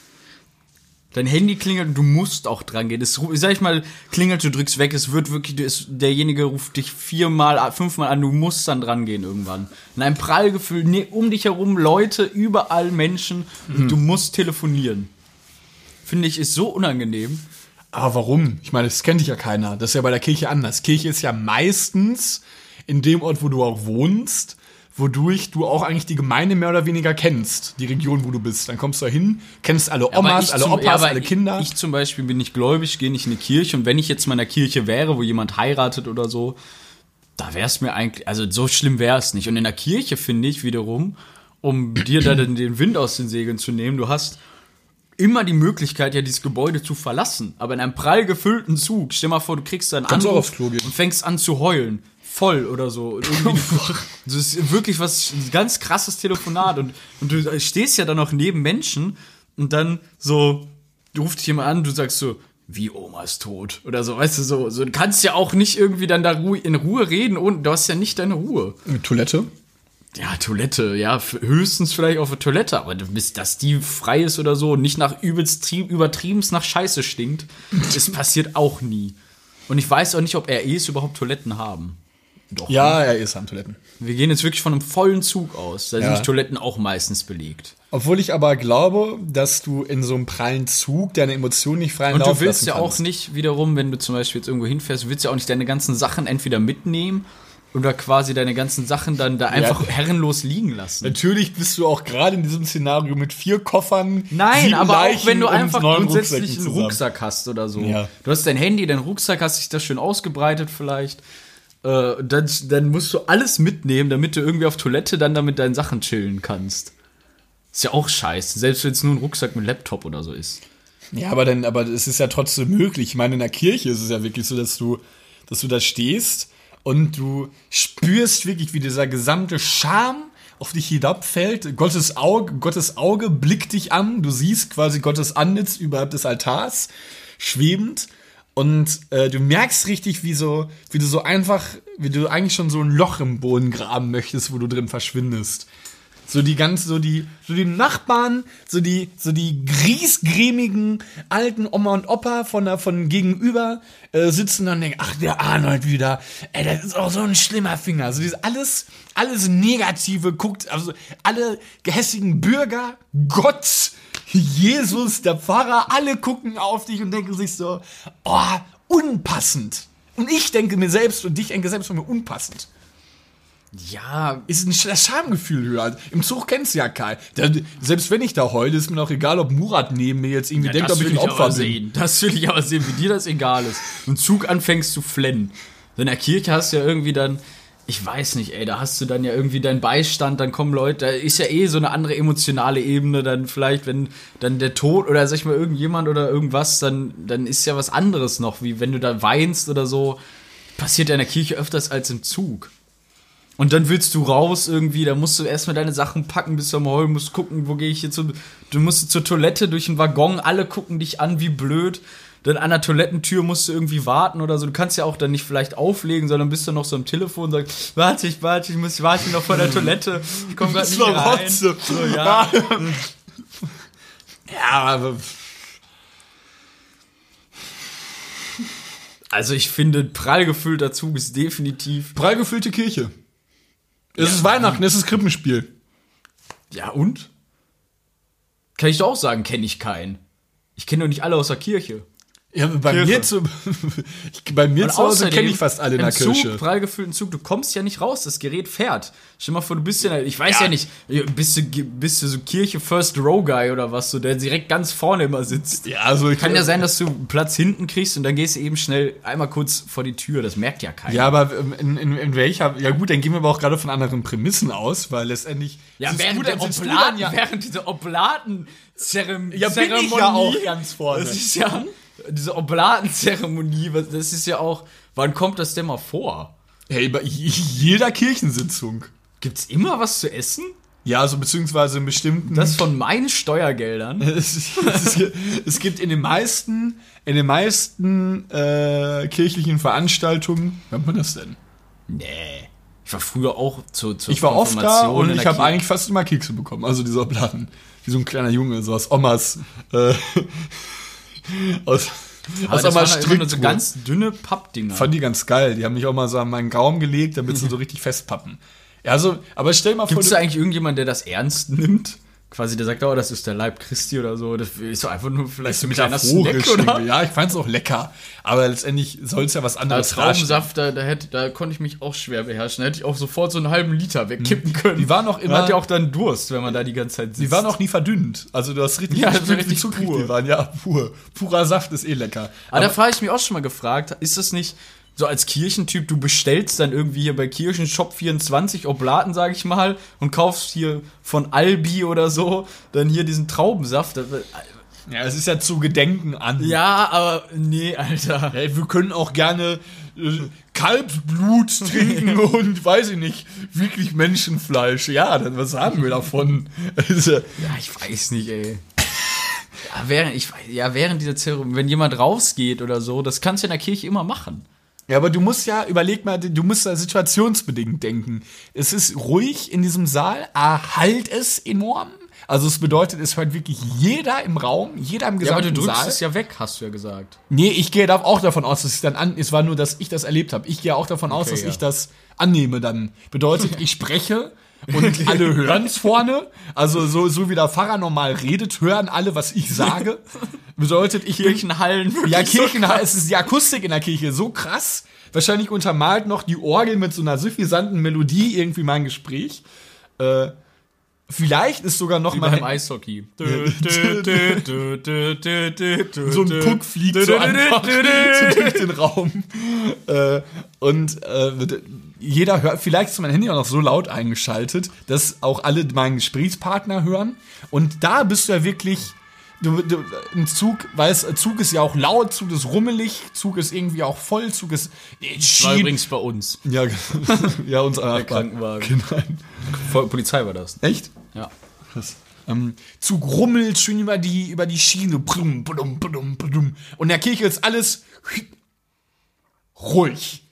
Dein Handy klingelt und du musst auch dran gehen. Es, ru- sag ich mal, klingelt, du drückst weg, es wird wirklich, ist, derjenige ruft dich viermal, fünfmal an, du musst dann dran gehen irgendwann. In einem prall gefüllt, nee, um dich herum Leute, überall Menschen, und du musst telefonieren. Finde ich, ist so unangenehm. Aber warum? Ich meine, das kennt dich ja keiner. Das ist ja bei der Kirche anders. Kirche ist ja meistens in dem Ort, wo du auch wohnst, wodurch du auch eigentlich die Gemeinde mehr oder weniger kennst, die Region, wo du bist. Dann kommst du da hin, kennst alle Omas, alle zum- Opas, ja, alle Kinder. Ich, ich zum Beispiel bin nicht gläubig, gehe nicht in die Kirche und wenn ich jetzt mal in der Kirche wäre, wo jemand heiratet oder so, da wäre es mir eigentlich, also so schlimm wäre es nicht. Und in der Kirche finde ich wiederum, um dir da den, den Wind aus den Segeln zu nehmen, du hast immer die Möglichkeit, ja dieses Gebäude zu verlassen. Aber in einem prall gefüllten Zug, stell mal vor, du kriegst dann Kannst du auch Anruf und fängst an zu heulen. Voll oder so. Und *laughs* irgendwie, das ist wirklich was, ein ganz krasses Telefonat. Und, und du stehst ja dann noch neben Menschen und dann so, du rufst dich jemand an, du sagst so, wie Oma ist tot oder so, weißt du, so, so du kannst ja auch nicht irgendwie dann da Ruhe, in Ruhe reden und du hast ja nicht deine Ruhe. Toilette? Ja, Toilette, ja, höchstens vielleicht auf der Toilette, aber du bist, dass die frei ist oder so und nicht nach übelst trieb, übertriebens nach Scheiße stinkt, *laughs* das passiert auch nie. Und ich weiß auch nicht, ob REs überhaupt Toiletten haben. Doch. Ja, er ist an Toiletten. Wir gehen jetzt wirklich von einem vollen Zug aus. Da Ja. sind die Toiletten auch meistens belegt. Obwohl ich aber glaube, dass du in so einem prallen Zug deine Emotionen nicht freien Und Lauf du willst ja auch nicht wiederum, wenn du zum Beispiel jetzt irgendwo hinfährst, du willst ja auch nicht deine ganzen Sachen entweder mitnehmen oder quasi deine ganzen Sachen dann da einfach herrenlos liegen lassen. Natürlich bist du auch gerade in diesem Szenario mit vier Koffern. Nein, aber Leichen auch wenn du einfach grundsätzlich einen. Rucksack hast oder so. Ja. Du hast dein Handy, dein Rucksack, hast dich das schön ausgebreitet vielleicht. Äh, dann, dann musst du alles mitnehmen, damit du irgendwie auf Toilette dann damit deinen Sachen chillen kannst. Ist ja auch scheiße, selbst wenn es nur ein Rucksack mit Laptop oder so ist. Ja, aber dann, aber es ist ja trotzdem möglich. Ich meine, in der Kirche ist es ja wirklich so, dass du, dass du da stehst und du spürst wirklich, wie dieser gesamte Charme auf dich hinabfällt. Gottes Auge, Gottes Auge blickt dich an. Du siehst quasi Gottes Antlitz überhalb des Altars schwebend. Und äh, du merkst richtig, wie so, wie du so einfach, wie du eigentlich schon so ein Loch im Boden graben möchtest, wo du drin verschwindest. So die ganz, so die, so die Nachbarn, so die, so die griesgrämigen alten Oma und Opa von der, von gegenüber äh, sitzen und denken, ach, der Arnold wieder, ey, das ist auch so ein schlimmer Finger. Also dieses alles, alles Negative guckt, also alle gehässigen Bürger, Gott, Jesus, der Pfarrer, alle gucken auf dich und denken sich so, oh, unpassend. Und ich denke mir selbst und dich denke selbst von mir unpassend Ja, ist ein Schamgefühl höher. Im Zug kennst du ja keinen. Selbst wenn ich da heule, ist mir auch egal, ob Murat neben mir jetzt irgendwie denkt, ob ich ein Opfer bin. sehen. Das will ich aber sehen, wie dir das egal ist. Im Zug anfängst zu flennen. In der Kirche hast du ja irgendwie dann, ich weiß nicht, ey, da hast du dann ja irgendwie deinen Beistand, dann kommen Leute, da ist ja eh so eine andere emotionale Ebene, dann vielleicht, wenn dann der Tod oder sag ich mal irgendjemand oder irgendwas, dann, dann ist ja was anderes noch, wie wenn du da weinst oder so. Passiert ja in der Kirche öfters als im Zug. Und dann willst du raus irgendwie, da musst du erstmal deine Sachen packen, bis du am Heulen musst gucken, wo gehe ich jetzt. Du musst zur Toilette durch den Waggon, alle gucken dich an, wie blöd. Dann an der Toilettentür musst du irgendwie warten oder so. Du kannst ja auch dann nicht vielleicht auflegen, sondern bist dann noch so am Telefon und sagst, warte, ich warte, ich muss, ich warte noch vor der Toilette. Ich komme gerade nicht rein. So, ja. Ja, aber Also ich finde, prall gefüllter Zug ist definitiv. prall gefüllte Kirche. Es ist Weihnachten, es ist Krippenspiel. Ja, und? Kann ich doch auch sagen, kenne ich keinen. Ich kenne doch nicht alle aus der Kirche. Ja, bei Kirche. mir zu, ich, *laughs* bei mir Und zu Hause kenne ich fast alle in der im Zug, Kirche. prall gefüllten Zug, du kommst ja nicht raus, das Gerät fährt. Stell dir mal vor, du bist ja, ich weiß ja, Ja. nicht, bist du, bist du so Kirche First Row Guy oder was, so, der direkt ganz vorne immer sitzt. Ja, also ich Kann ja sein, dass du Platz hinten kriegst und dann gehst du eben schnell einmal kurz vor die Tür, das merkt ja keiner. Ja, aber ähm, in, in, in welcher, ja gut, dann gehen wir aber auch gerade von anderen Prämissen aus, weil letztendlich. Ja, während, gut, der Oblaten, ja, während dieser Oblaten-Zeremonie. ja, bin ich ja auch ganz vorne. Das ist ja, diese Oblaten-Zeremonie, das ist ja auch, wann kommt das denn mal vor? Hey, bei jeder Kirchensitzung. Gibt's immer was zu essen? Ja, also beziehungsweise in bestimmten. Das von meinen Steuergeldern? *laughs* es, es, es gibt in den meisten, in den meisten äh, kirchlichen Veranstaltungen, nennt man das denn? Nee. Ich war früher auch zu, zur Ich war oft da und ich habe eigentlich fast immer Kekse bekommen, also diese Obladen. Wie so ein kleiner Junge, so aus Omas, äh, aus, Aber aus das waren immer nur so ganz dünne Pappdinger. Fand die ganz geil. Die haben mich auch mal so an meinen Gaumen gelegt, damit sie so *laughs* richtig festpappen. Also, aber stell mal vor, Gibt es eigentlich irgendjemand, der das ernst nimmt? Quasi, der sagt, oh, das ist der Leib Christi oder so. Das ist doch einfach nur vielleicht so ein kleiner Snack, oder? Ja, ich fand's auch lecker. Aber letztendlich soll es ja was anderes darstellen. Traubensaft, da, da, hätte, da konnte ich mich auch schwer beherrschen. Da hätte ich auch sofort so einen halben Liter wegkippen können. Die waren auch immer- Man hat ja auch dann Durst, wenn man da die ganze Zeit sitzt. Die waren auch nie verdünnt. Also du hast richtig Ja, gespürt, richtig pur. Die waren ja pur. Purer Saft ist eh lecker. Aber da frage ich mich auch schon mal gefragt, ist das nicht so als Kirchentyp, du bestellst dann irgendwie hier bei Kirchenshop 24 Oblaten, sag ich mal, und kaufst hier von Albi oder so, dann hier diesen Traubensaft. Das- Ja, es ist ja zu gedenken an. Ja, aber nee, Alter. Hey, wir können auch gerne äh, Kalbsblut trinken *laughs* und weiß ich nicht, wirklich Menschenfleisch. Ja, dann was haben wir davon? Also, Ja, ich weiß nicht, ey. Ja, während, ich, ja, während dieser Zeremonie, wenn jemand rausgeht oder so, das kannst du in der Kirche immer machen. Ja, aber du musst ja, überleg mal, du musst da situationsbedingt denken. Es ist ruhig in diesem Saal, A, halt es enorm. Also es bedeutet, es hört wirklich jeder im Raum, jeder im Ja, aber gesamten du drückst Saal. es ja weg, hast du ja gesagt. Nee, ich gehe auch davon aus, dass es dann an, es war nur, dass ich das erlebt habe. Ich gehe auch davon aus, Okay, dass ja. ich das annehme dann. Bedeutet, *laughs* ich spreche und alle hören es vorne. Also so, so wie der Pfarrer normal redet, hören alle, was ich sage. *laughs* Bedeutet, ich Kirchenhallen. ja, wirklich so es ist die Akustik in der Kirche so krass. Wahrscheinlich untermalt noch die Orgel mit so einer suffisanten Melodie irgendwie mein Gespräch. Äh, vielleicht ist sogar noch Wie mal beim Eishockey. so ein Puck fliegt so einfach *laughs* durch den Raum. Äh, und äh, jeder hört, vielleicht ist mein Handy auch noch so laut eingeschaltet, dass auch alle meinen Gesprächspartner hören. Und da bist du ja wirklich. Du, du, ein Zug, weiß, Zug ist ja auch laut, Zug ist rummelig, Zug ist irgendwie auch voll, Zug ist. War übrigens bei uns. Ja, *laughs* ja, unser Der. Krankenwagen. Genau. Polizei war das. Echt? Ja. Krass. Ähm, Zug rummelt schön über die, über die Schiene. Blum, blum, blum, blum. Und in der Kirche ist alles ruhig.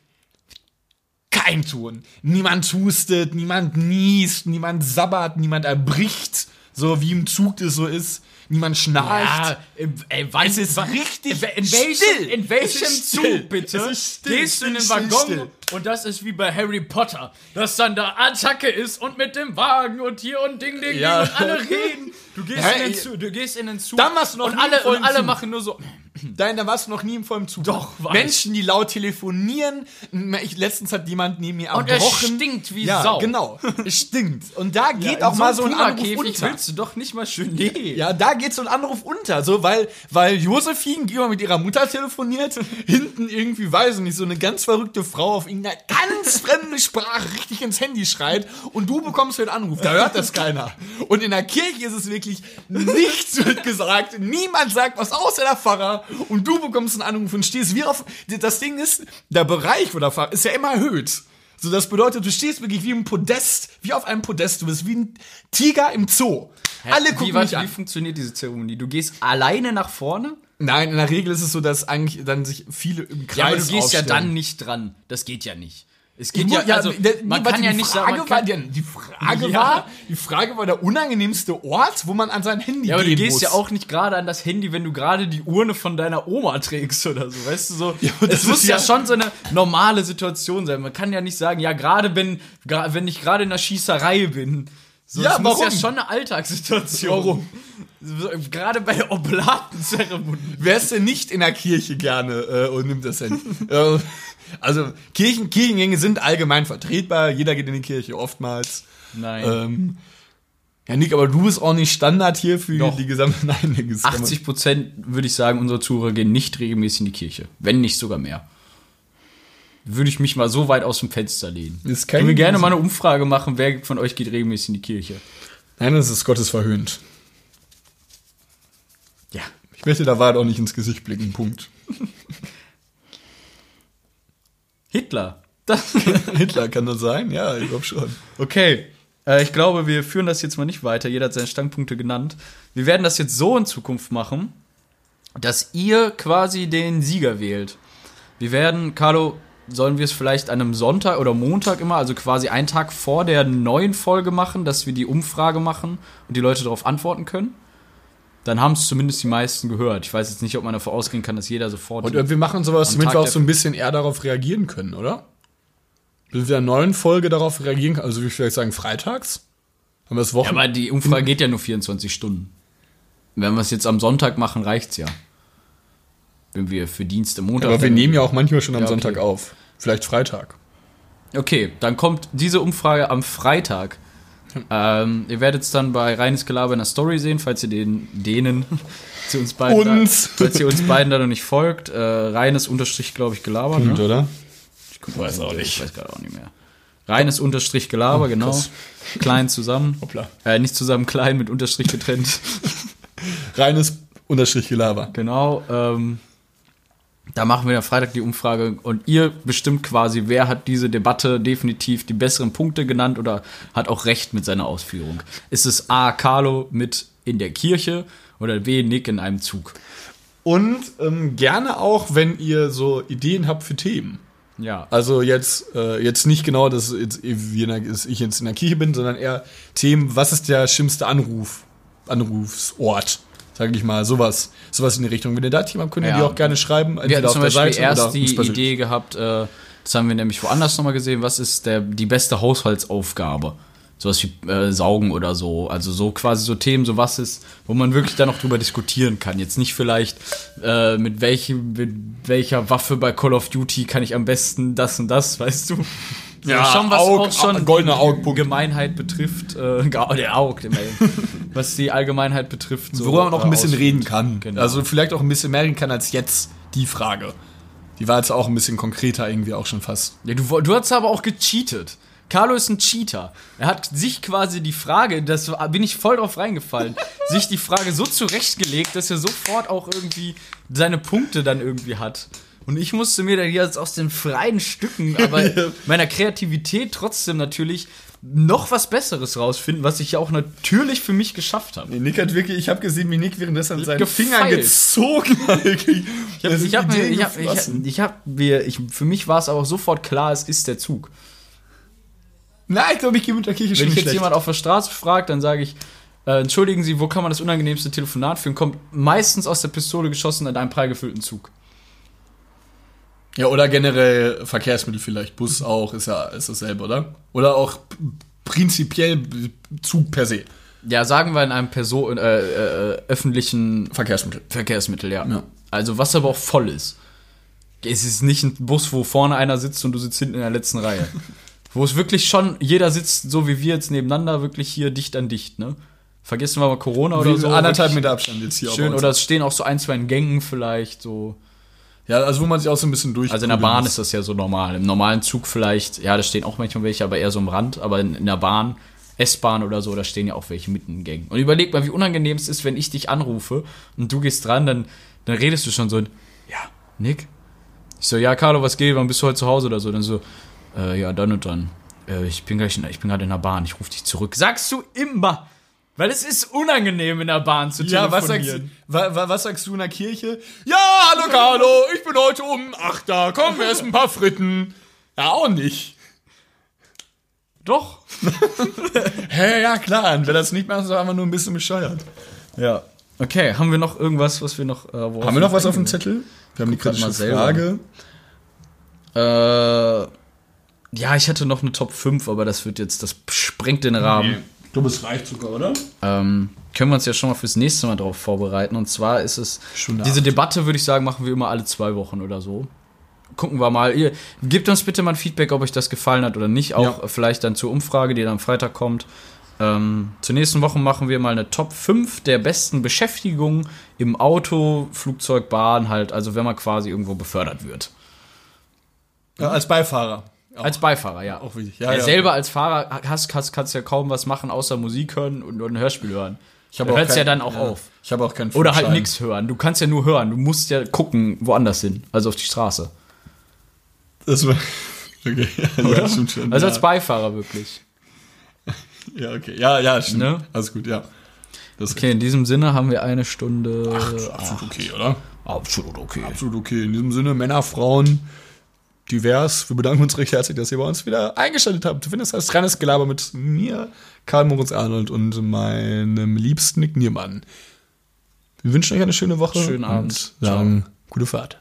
Kein Ton. Niemand hustet, niemand niest, niemand sabbert, niemand erbricht, so wie im Zug das so ist. Niemand schnarcht. ey, wann Es ist richtig in welchem, still. in welchem. Zug, bitte, gehst du in den Waggon. Und das ist wie bei Harry Potter, dass dann da Attacke ist und mit dem Wagen und hier und Ding, Ding, Ja. Ding und alle reden. Du gehst, Ja, in den. Zug, du gehst in den Zug Dann warst du noch und nie alle, und alle Zug. machen nur so, Nein, da warst du noch nie im vollen Zug. Doch, war Menschen, die laut telefonieren. Ich, letztens hat jemand neben mir Und es erbrochen. stinkt wie ja, Sau. genau. *laughs* Es stinkt. Und da geht in auch mal so ein Anruf unter. willst du doch nicht mal schön, nee. Ja, da geht so ein Anruf unter, so, weil, weil Josephine, immer mit ihrer Mutter telefoniert, hinten irgendwie, weiß ich nicht, so eine ganz verrückte Frau auf irgendeiner ganz fremde Sprache richtig ins Handy schreit und du bekommst den Anruf, da hört das keiner. Und in der Kirche ist es wirklich, nichts wird gesagt, niemand sagt was außer der Pfarrer und du bekommst einen Anruf und stehst wie auf, das Ding ist, der Bereich, wo der Pfarrer ist ja immer erhöht. So, das bedeutet, du stehst wirklich wie im Podest, wie auf einem Podest, du bist wie ein Tiger im Zoo. Alle gucken wie, warte, mich an. wie funktioniert diese Zeremonie? Du gehst alleine nach vorne? Nein, in der Regel ist es so, dass eigentlich dann sich viele im Kreis Ja, aber du gehst ja aufstellen. dann nicht dran. Das geht ja nicht. Es geht mu- ja, also, der- man warte, kann ja nicht sagen, Frage man war, kann, die, Frage Ja. war, die Frage war der unangenehmste Ort, wo man an sein Handy ja, aber du gehen gehst muss. ja auch nicht gerade an das Handy, wenn du gerade die Urne von deiner Oma trägst oder so, weißt du so. *laughs* das es muss ist ja, ja- schon so eine normale Situation sein. Man kann ja nicht sagen, ja, gerade wenn, wenn ich gerade in der Schießerei bin. So, Ja, es muss ja warum? schon eine Alltagssituation. Warum? Gerade bei der Oblatenzeremonie. Wer ist denn nicht in der Kirche gerne äh, und nimmt das? Äh, *laughs* also Kirchen, Kirchengänge sind allgemein vertretbar, jeder geht in die Kirche oftmals. Nein. Ähm, ja, Nick, aber du bist auch nicht Standard hier für Doch. die gesamte. *laughs* Nein, Nick, ist 80 Prozent würde ich sagen, unserer Zuhörer gehen nicht regelmäßig in die Kirche. Wenn nicht sogar mehr. Würde ich mich mal so weit aus dem Fenster lehnen. Ich würde gerne mal eine Umfrage machen, wer von euch geht regelmäßig in die Kirche. Nein, das ist Gottes verhöhnt. Möchte da Wahrheit auch nicht ins Gesicht blicken. Punkt. *laughs* Hitler. Das *laughs* Hitler kann das sein? Ja, ich glaube schon. okay. Äh, ich glaube, wir führen das jetzt mal nicht weiter. Jeder hat seine Standpunkte genannt. Wir werden das jetzt so in Zukunft machen, dass ihr quasi den Sieger wählt. Wir werden, Carlo, sollen wir es vielleicht an einem Sonntag oder Montag immer, also quasi einen Tag vor der neuen Folge machen, dass wir die Umfrage machen und die Leute darauf antworten können? Dann haben es zumindest die meisten gehört. Ich weiß jetzt nicht, ob man davon ausgehen kann, dass jeder sofort. Und wir machen sowas, Am damit wir auch so ein bisschen eher darauf reagieren können, oder? Bis wir in der neuen Folge darauf reagieren können. Also, wie vielleicht sagen, freitags? Haben wir das ja, Wochen? aber die Umfrage geht ja nur 24 Stunden. Wenn wir es jetzt am Sonntag machen, reicht's ja. Wenn wir für Dienst am Montag. aber wir nehmen ja auch manchmal schon am Ja, okay. Sonntag auf. Vielleicht Freitag. Okay, dann kommt diese Umfrage am Freitag. Ähm, ihr werdet es dann bei Reines Gelaber in der Story sehen, falls ihr den, denen *laughs* zu uns beiden, Uns. Da, falls ihr uns beiden da noch nicht folgt. Äh, Reines Unterstrich, glaube ich, Gelaber. Ne? oder? Ich weiß auch nicht. Ich weiß gerade auch nicht mehr. Reines Unterstrich Gelaber, genau. krass. Klein zusammen. Hoppla. Äh, nicht zusammen, klein mit Unterstrich getrennt. Reines Unterstrich Gelaber. Genau. Ähm, da machen wir am Freitag die Umfrage und ihr bestimmt quasi, wer hat diese Debatte definitiv die besseren Punkte genannt oder hat auch recht mit seiner Ausführung. Ist es A. Carlo mit in der Kirche oder wenig in einem Zug. Und ähm, gerne auch, wenn ihr so Ideen habt für Themen. Ja. Also jetzt, äh, jetzt nicht genau, dass, jetzt, der, dass ich jetzt in der Kirche bin, sondern eher Themen, was ist der schlimmste Anruf, Anrufsort, sage ich mal, sowas, sowas in die Richtung. Wenn ihr da Themen habt, könnt ihr Ja. die auch gerne schreiben, Wir hatten zum Beispiel erst die. Idee gehabt, äh, das haben wir nämlich woanders nochmal gesehen, was ist der, die beste Haushaltsaufgabe? Sowas wie äh, Saugen oder so. Also so quasi so Themen, so was ist, wo man wirklich da noch drüber diskutieren kann. Jetzt nicht vielleicht, äh, mit, welchem, mit welcher Waffe bei Call of Duty kann ich am besten das und das, *laughs* weißt du? Ja, schon was Aug- auch schon goldener die Augpunkt. Gemeinheit betrifft, äh, *laughs* der Aug, *laughs* was die Allgemeinheit betrifft. So, Worüber man noch ein äh, bisschen ausführt. reden kann. Genau. Also vielleicht auch ein bisschen mehr reden kann als jetzt die Frage. Die war jetzt auch ein bisschen konkreter irgendwie auch schon fast. Ja, du, du hast aber auch gecheatet. Carlo ist ein Cheater. Er hat sich quasi die Frage, das bin ich voll drauf reingefallen, *laughs* sich die Frage so zurechtgelegt, dass er sofort auch irgendwie seine Punkte dann irgendwie hat. Und ich musste mir dann jetzt aus den freien Stücken, aber *laughs* meiner Kreativität trotzdem natürlich noch was Besseres rausfinden, was ich ja auch natürlich für mich geschafft habe. Nee, Nick hat wirklich, ich habe gesehen, wie Nick währenddessen seinen Gefeilt. Finger gezogen hat. Ich habe ich hab mir, ich hab, ich hab, ich hab mir, ich, für mich war es aber auch sofort klar, es ist der Zug. Nein, ich glaube, ich gehe mit der Kirche Wenn schon ich jetzt jemand auf der Straße fragt, dann sage ich, äh, entschuldigen Sie, wo kann man das unangenehmste Telefonat führen? Kommt meistens aus der Pistole geschossen in einem prall gefüllten Zug. Ja, oder generell Verkehrsmittel vielleicht. Bus auch, ist ja ist dasselbe, oder? Oder auch prinzipiell Zug per se. Ja, sagen wir in einem Person, äh, äh, öffentlichen Verkehrsmittel. Verkehrsmittel, ja. Ja. Also was aber auch voll ist. Es ist nicht ein Bus, wo vorne einer sitzt und du sitzt hinten in der letzten Reihe. *laughs* wo es wirklich schon, jeder sitzt so wie wir jetzt nebeneinander, wirklich hier dicht an dicht, ne? Vergessen wir mal Corona oder Wie so. anderthalb Meter Abstand jetzt hier. Schön, oder es stehen auch so ein, zwei in Gängen vielleicht, so. Ja, also wo man sich auch so ein bisschen durch. Also in der Bahn ist das ja so normal. Im normalen Zug vielleicht, ja, da stehen auch manchmal welche, aber eher so am Rand. Aber in, in der Bahn, S-Bahn oder so, da stehen ja auch welche mitten in Gängen. Und überleg mal, wie unangenehm es ist, wenn ich dich anrufe und du gehst dran, dann, dann redest du schon so, ja, Nick? Ich so, ja, Carlo, was geht? Wann bist du heute zu Hause oder so? Dann so, äh, ja, dann und dann. Äh, ich bin gleich, in, ich bin gerade in der Bahn, ich rufe dich zurück. Sagst du immer. Weil es ist unangenehm in der Bahn zu Ja, was sagst, telefonieren. wa, wa, was sagst du in der Kirche? Ja, hallo *laughs* Carlo, ich bin heute um 8 da, komm, wir essen ein paar Fritten. Ja, auch nicht. Doch. *laughs* Hä, ja klar, und wer das nicht macht, ist einfach nur ein bisschen bescheuert. Ja. Okay, haben wir noch irgendwas, was wir noch. Äh, Haben wir noch was auf dem Zettel? Wir haben die kritische. Frage. Äh, ja, ich hatte noch eine Top 5, aber das wird jetzt, das sprengt den Rahmen. Ich glaube, es reicht sogar, oder? Ähm, können wir uns ja schon mal fürs nächste Mal drauf vorbereiten. Und zwar ist es, Stunde diese acht. Debatte, würde ich sagen, machen wir immer alle zwei Wochen oder so. Gucken wir mal. Ihr, gebt uns bitte mal ein Feedback, ob euch das gefallen hat oder nicht. Auch Ja. vielleicht dann zur Umfrage, die dann am Freitag kommt. Ähm, zur nächsten Woche machen wir mal eine Top 5 der besten Beschäftigungen im Auto, Flugzeug, Bahn halt, also wenn man quasi irgendwo befördert wird. Ja, als Beifahrer. Auch, Als Beifahrer, ja. auch wichtig. Ja, selber als Fahrer hast, hast, kannst ja kaum was machen, außer Musik hören und, und ein Hörspiel hören. Ich habe hört's kein- ja dann auch auf. Ich habe auch keinen Oder halt nichts hören. Du kannst ja nur hören. Du musst ja gucken, woanders hin. Also auf die Straße. Das war, *laughs* okay, ja, ja, schon. Also ja. als Beifahrer wirklich. *laughs* Ja, okay. Ja, ja, stimmt. Ne? Alles gut, ja. Das Okay, in diesem Sinne haben wir eine Stunde. absolut okay, oder? absolut okay. Absolut okay. In diesem Sinne, Männer, Frauen, divers. Wir bedanken uns recht herzlich, dass ihr bei uns wieder eingeschaltet habt. Findest das reines Gelaber mit mir, Karl Moritz Arnold und meinem liebsten Nick Niermann. Wir wünschen euch eine schöne Woche. Schönen Abend. Und sagen, gute Fahrt.